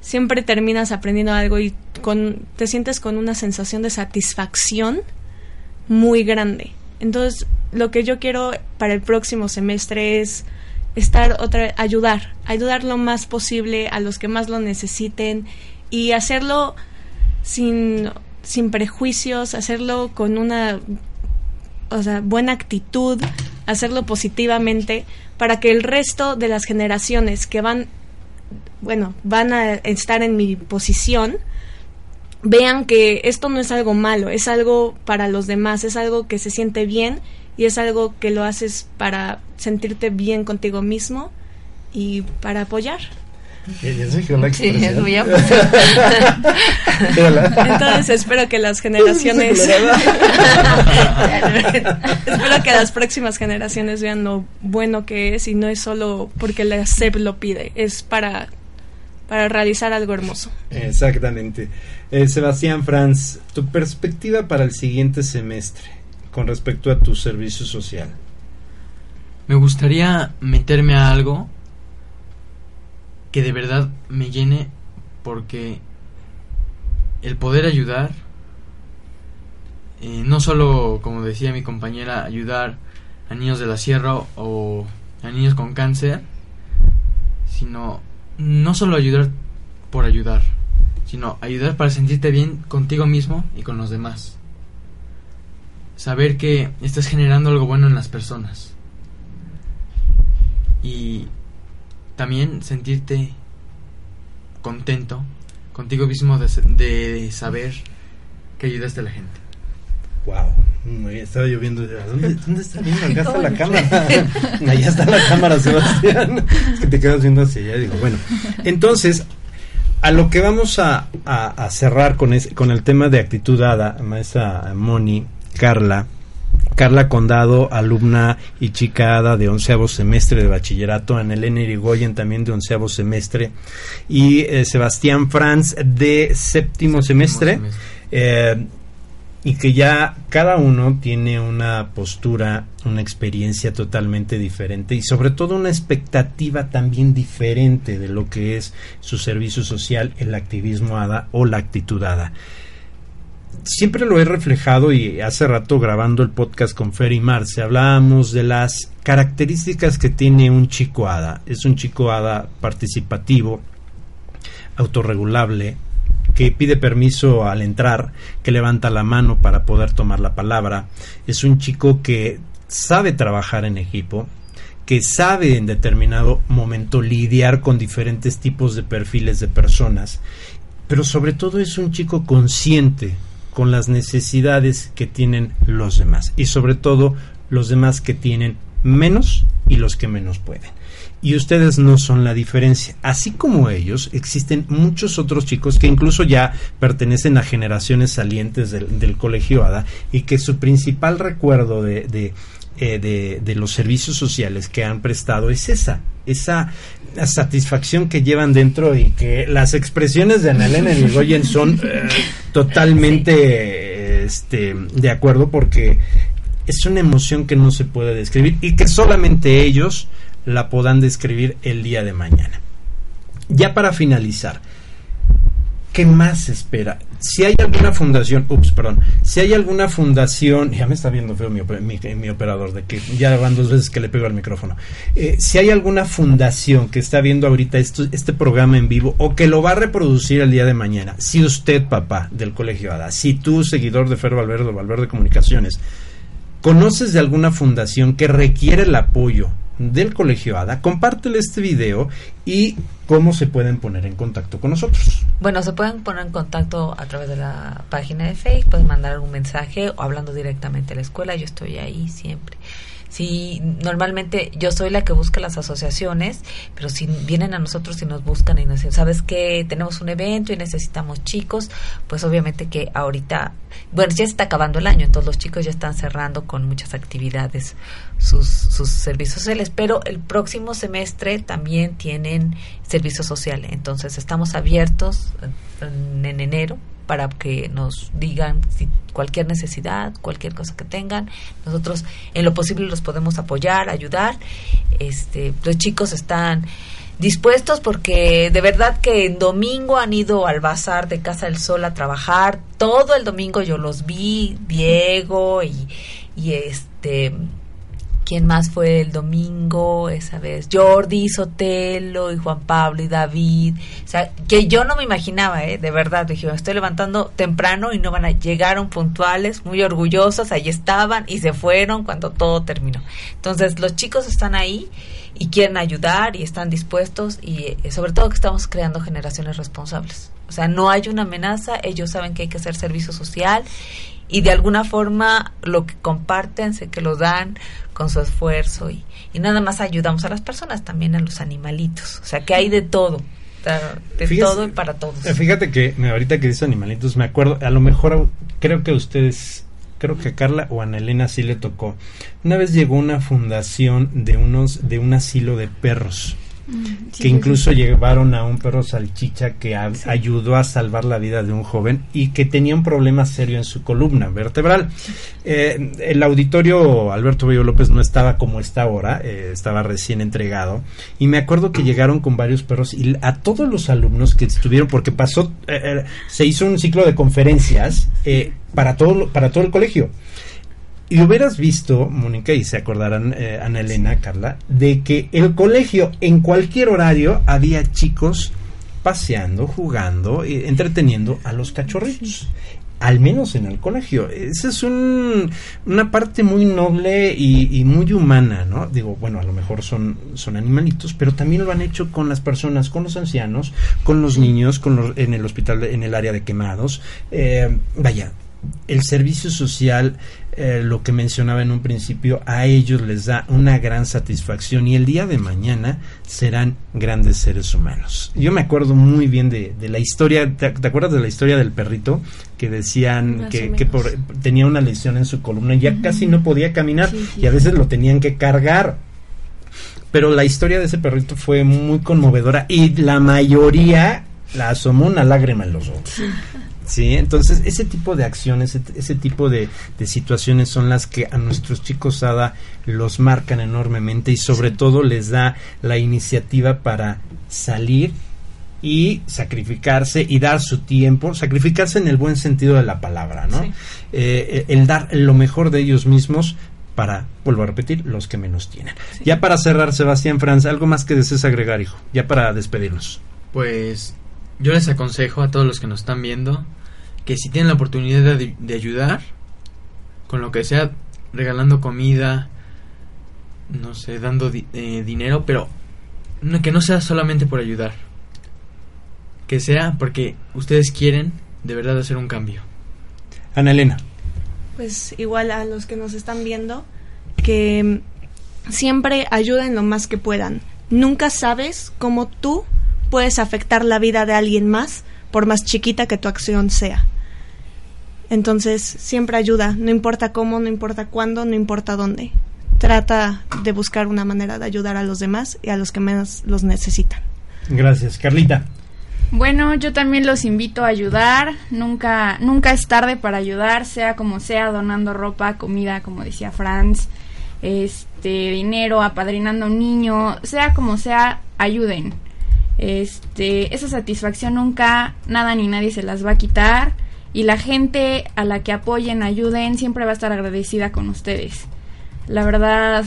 [SPEAKER 9] siempre terminas aprendiendo algo y con, te sientes con una sensación de satisfacción muy grande. Entonces, lo que yo quiero para el próximo semestre es estar otra ayudar, ayudar lo más posible a los que más lo necesiten y hacerlo sin, sin prejuicios, hacerlo con una o sea, buena actitud, hacerlo positivamente para que el resto de las generaciones que van bueno, van a estar en mi posición, vean que esto no es algo malo, es algo para los demás, es algo que se siente bien y es algo que lo haces para sentirte bien contigo mismo y para apoyar. Entonces espero que las generaciones espero que las próximas generaciones vean lo bueno que es y no es solo porque la SEP lo pide, es para para realizar algo hermoso.
[SPEAKER 1] Exactamente. Eh, Sebastián Franz, tu perspectiva para el siguiente semestre con respecto a tu servicio social.
[SPEAKER 8] Me gustaría meterme a algo que de verdad me llene porque el poder ayudar, eh, no solo, como decía mi compañera, ayudar a niños de la sierra o a niños con cáncer, sino no solo ayudar por ayudar, sino ayudar para sentirte bien contigo mismo y con los demás. Saber que estás generando algo bueno en las personas. Y también sentirte contento contigo mismo de, saber que ayudaste a la gente.
[SPEAKER 1] Wow, estaba lloviendo. ¿Dónde, ¿Dónde está viendo? Acá está la cámara. Allá está la cámara, Sebastián. Es que te quedas viendo hacia allá. Digo, bueno, entonces, a lo que vamos a, a, cerrar con, con el tema de actitud dada, maestra Moni, Carla, Carla Condado, alumna y chicada de onceavo semestre de bachillerato, Anelena Irigoyen también de onceavo semestre y eh, Sebastián Franz de séptimo semestre. Eh, y que ya cada uno tiene una postura, una experiencia totalmente diferente y sobre todo una expectativa también diferente de lo que es su servicio social, el activismo ADA o la actitud ADA siempre lo he reflejado y hace rato grabando el podcast con Fer y Marce hablábamos de las características que tiene un chico hada. Es un chico hada participativo, autorregulable, que pide permiso al entrar, que levanta la mano para poder tomar la palabra. Es un chico que sabe trabajar en equipo, que sabe en determinado momento lidiar con diferentes tipos de perfiles de personas, pero sobre todo es un chico consciente con las necesidades que tienen los demás y sobre todo los demás que tienen menos y los que menos pueden. Y ustedes no son la diferencia. Así como ellos, existen muchos otros chicos que incluso ya pertenecen a generaciones salientes del, colegio ADA y que su principal recuerdo de, eh, de, de, los servicios sociales que han prestado es esa, esa satisfacción que llevan dentro y que las expresiones de Ana Elena Goyen son eh, totalmente este, de acuerdo porque es una emoción que no se puede describir y que solamente ellos la puedan describir el día de mañana. Ya para finalizar, ¿qué más se espera? Si hay alguna fundación, ups, perdón, si hay alguna fundación, ya me está viendo feo mi, mi, operador, de que ya van dos veces que le pego al micrófono, eh, si hay alguna fundación que está viendo ahorita este programa en vivo o que lo va a reproducir el día de mañana, si usted, papá del Colegio ADA, si tú, seguidor de Fer Valverde o Valverde Comunicaciones, conoces de alguna fundación que requiere el apoyo del Colegio ADA, compártele este video y cómo se pueden poner en contacto con nosotros.
[SPEAKER 6] Bueno, se pueden poner en contacto a través de la página de Facebook, pueden mandar algún mensaje o hablando directamente a la escuela, yo estoy ahí siempre. Si normalmente yo soy la que busca las asociaciones, pero si vienen a nosotros y nos buscan y nos dicen, ¿sabes que Tenemos un evento y necesitamos chicos, pues obviamente que ahorita, bueno, ya está acabando el año, entonces los chicos ya están cerrando con muchas actividades sus, sus servicios sociales, pero el próximo semestre también tienen servicio social, entonces estamos abiertos en enero para que nos digan si cualquier necesidad, cualquier cosa que tengan. Nosotros en lo posible los podemos apoyar, ayudar. Este, los chicos están dispuestos porque de verdad que en domingo han ido al bazar de Casa del Sol a trabajar. Todo el domingo yo los vi, Diego y, y este ¿Quién más fue el domingo esa vez? Jordi, Sotelo y Juan Pablo y David. O sea, que yo no me imaginaba, ¿eh? De verdad, dije, me estoy levantando temprano y no van a... Llegaron puntuales, muy orgullosos, ahí estaban y se fueron cuando todo terminó. Entonces, los chicos están ahí y quieren ayudar y están dispuestos y eh, sobre todo que estamos creando generaciones responsables. O sea, no hay una amenaza, ellos saben que hay que hacer servicio social y de alguna forma lo que comparten, sé que lo dan con su esfuerzo y, y nada más ayudamos a las personas, también a los animalitos. O sea que hay de todo de todo y para todos.
[SPEAKER 1] Fíjate que ahorita que dice animalitos, me acuerdo, a lo mejor creo que ustedes, creo que a Carla o a Ana Elena sí le tocó. Una vez llegó una fundación de unos, de un asilo de perros que incluso llevaron a un perro salchicha que ayudó a salvar la vida de un joven y que tenía un problema serio en su columna vertebral. Eh, el auditorio Alberto Bello López no estaba como está ahora, eh, estaba recién entregado y me acuerdo que llegaron con varios perros y a todos los alumnos que estuvieron, porque pasó, eh, se hizo un ciclo de conferencias para todo, para todo el colegio. Y hubieras visto, Mónica, y se acordarán eh, Ana Elena, Carla, de que el colegio en cualquier horario había chicos paseando, jugando, eh, entreteniendo a los cachorritos. Al menos en el colegio. Esa es una parte muy noble y, muy humana, ¿no? Digo, bueno, a lo mejor son, son animalitos, pero también lo han hecho con las personas, con los ancianos, con los niños, con los, en el hospital, en el área de quemados. Eh, vaya, el servicio social, eh, lo que mencionaba en un principio, a ellos les da una gran satisfacción y el día de mañana serán grandes seres humanos. Yo me acuerdo muy bien de, la historia, ¿te, acuerdas de la historia del perrito? Que decían que, tenía una lesión en su columna y ya casi no podía caminar y a veces lo tenían que cargar. Pero la historia de ese perrito fue muy conmovedora y la mayoría la asomó una lágrima en los ojos. Sí, entonces ese tipo de acciones, ese, tipo de, situaciones son las que a nuestros chicos ADA los marcan enormemente y sobre todo les da la iniciativa para salir y sacrificarse y dar su tiempo, sacrificarse en el buen sentido de la palabra, ¿no? Eh, el dar lo mejor de ellos mismos para, vuelvo a repetir, los que menos tienen. Ya para cerrar, Sebastián Franz, algo más que desees agregar, hijo, ya para despedirnos.
[SPEAKER 8] Pues yo les aconsejo a todos los que nos están viendo que si tienen la oportunidad de, ayudar, con lo que sea, regalando comida, no sé, dando eh, dinero, pero que no sea solamente por ayudar. Que sea porque ustedes quieren de verdad hacer un cambio.
[SPEAKER 1] Ana Elena.
[SPEAKER 9] Pues igual a los que nos están viendo, que siempre ayuden lo más que puedan. Nunca sabes cómo tú puedes afectar la vida de alguien más, por más chiquita que tu acción sea. Entonces, siempre ayuda, no importa cómo, no importa cuándo, no importa dónde. Trata de buscar una manera de ayudar a los demás y a los que menos los necesitan.
[SPEAKER 1] Gracias, Carlita.
[SPEAKER 7] Bueno, yo también los invito a ayudar. Nunca, nunca es tarde para ayudar, sea como sea, donando ropa, comida, como decía Franz, este, dinero, apadrinando a un niño, sea como sea, ayuden. Este, esa satisfacción nunca nada ni nadie se las va a quitar y la gente a la que apoyen, ayuden, siempre va a estar agradecida con ustedes. La verdad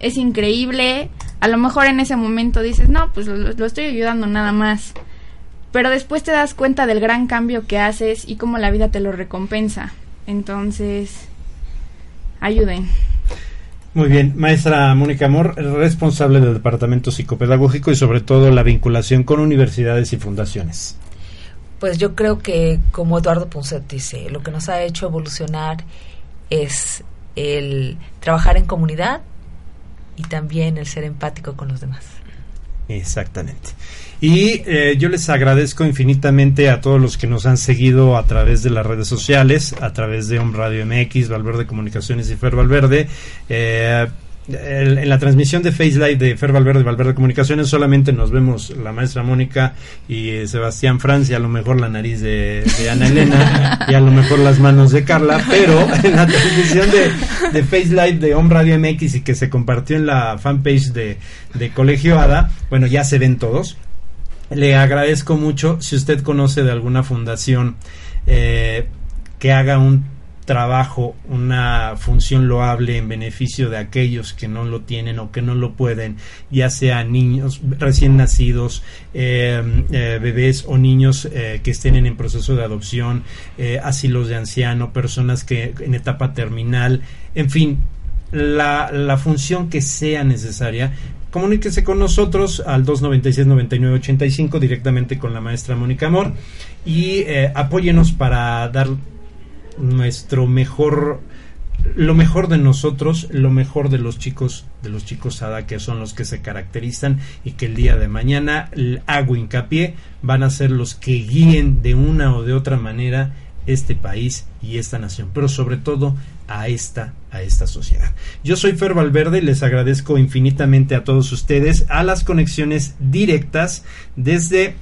[SPEAKER 7] es increíble. A lo mejor en ese momento dices, no, pues lo, lo estoy ayudando nada más pero después te das cuenta del gran cambio que haces y cómo la vida te lo recompensa. Entonces, ayuden.
[SPEAKER 1] Muy bien, maestra Mónica Amor, responsable del Departamento Psicopedagógico y sobre todo la vinculación con universidades y fundaciones.
[SPEAKER 6] Pues yo creo que, como Eduardo Punset dice, lo que nos ha hecho evolucionar es el trabajar en comunidad y también el ser empático con los demás.
[SPEAKER 1] Exactamente. Y eh, yo les agradezco infinitamente a todos los que nos han seguido a través de las redes sociales, a través de Home Radio MX, Valverde Comunicaciones y Fer Valverde. Eh, en la transmisión de Face Live de Fer Valverde Valverde Comunicaciones solamente nos vemos la maestra Mónica y eh, Sebastián Franz y a lo mejor la nariz de, Ana Elena y a lo mejor las manos de Carla, pero en la transmisión de, de Face Live de Home Radio MX y que se compartió en la fanpage de, de Colegio Ada, bueno, ya se ven todos. Le agradezco mucho si usted conoce de alguna fundación eh, que haga un trabajo, una función loable en beneficio de aquellos que no lo tienen o que no lo pueden, ya sea niños recién nacidos, eh, eh, bebés o niños eh, que estén en proceso de adopción, asilos de anciano, personas que en etapa terminal, en fin, la, la función que sea necesaria, comuníquese con nosotros al 296-9985 directamente con la maestra Mónica Amor y apóyenos para dar nuestro mejor lo mejor de nosotros, lo mejor de los chicos, de los chicos ADA que son los que se caracterizan y que el día de mañana hago hincapié van a ser los que guíen de una o de otra manera este país y esta nación, pero sobre todo a esta a esta sociedad. Yo soy Fer Valverde y les agradezco infinitamente a todos ustedes a las conexiones directas desde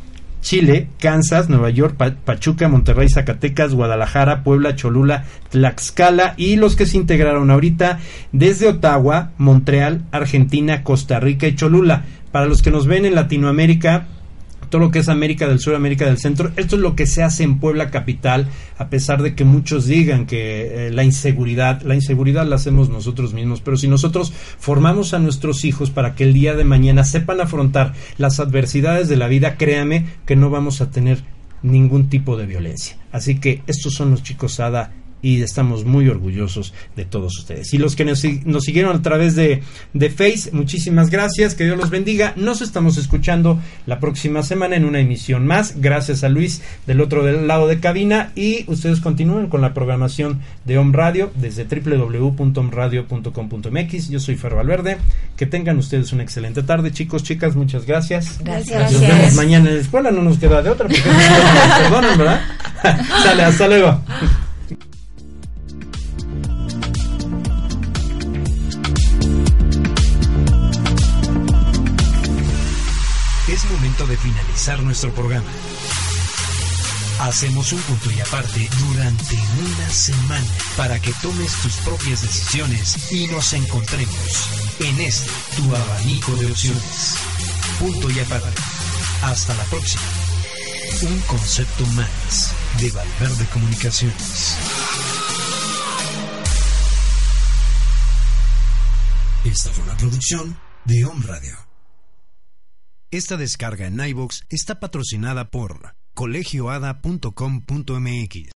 [SPEAKER 1] Chile, Kansas, Nueva York, Pachuca, Monterrey, Zacatecas, Guadalajara, Puebla, Cholula, Tlaxcala y los que se integraron ahorita desde Ottawa, Montreal, Argentina, Costa Rica y Cholula. Para los que nos ven en Latinoamérica, todo lo que es América del Sur, América del Centro. Esto es lo que se hace en Puebla Capital, a pesar de que muchos digan que eh, la inseguridad, la inseguridad la hacemos nosotros mismos, pero si nosotros formamos a nuestros hijos para que el día de mañana sepan afrontar las adversidades de la vida, créame que no vamos a tener ningún tipo de violencia. Así que estos son los chicos ADA y estamos muy orgullosos de todos ustedes. Y los que nos, siguieron a través de, de Face, muchísimas gracias, que Dios los bendiga. Nos estamos escuchando la próxima semana en una emisión más. Gracias a Luis del otro lado de cabina y ustedes continúen con la programación de Home Radio desde www.omradio.com.mx. Yo soy Fer Valverde. Que tengan ustedes una excelente tarde, chicos, chicas, muchas gracias.
[SPEAKER 6] Gracias.
[SPEAKER 1] Nos vemos mañana en la escuela, no nos queda de otra, porque perdonan, ¿verdad? Sale, hasta luego.
[SPEAKER 10] Es momento de finalizar nuestro programa. Hacemos un punto y aparte durante una semana para que tomes tus propias decisiones y nos encontremos en este tu abanico de opciones. Punto y aparte. Hasta la próxima. Un concepto más de Valverde Comunicaciones. Esta fue una producción de Home Radio. Esta descarga en iVoox está patrocinada por colegioada.com.mx.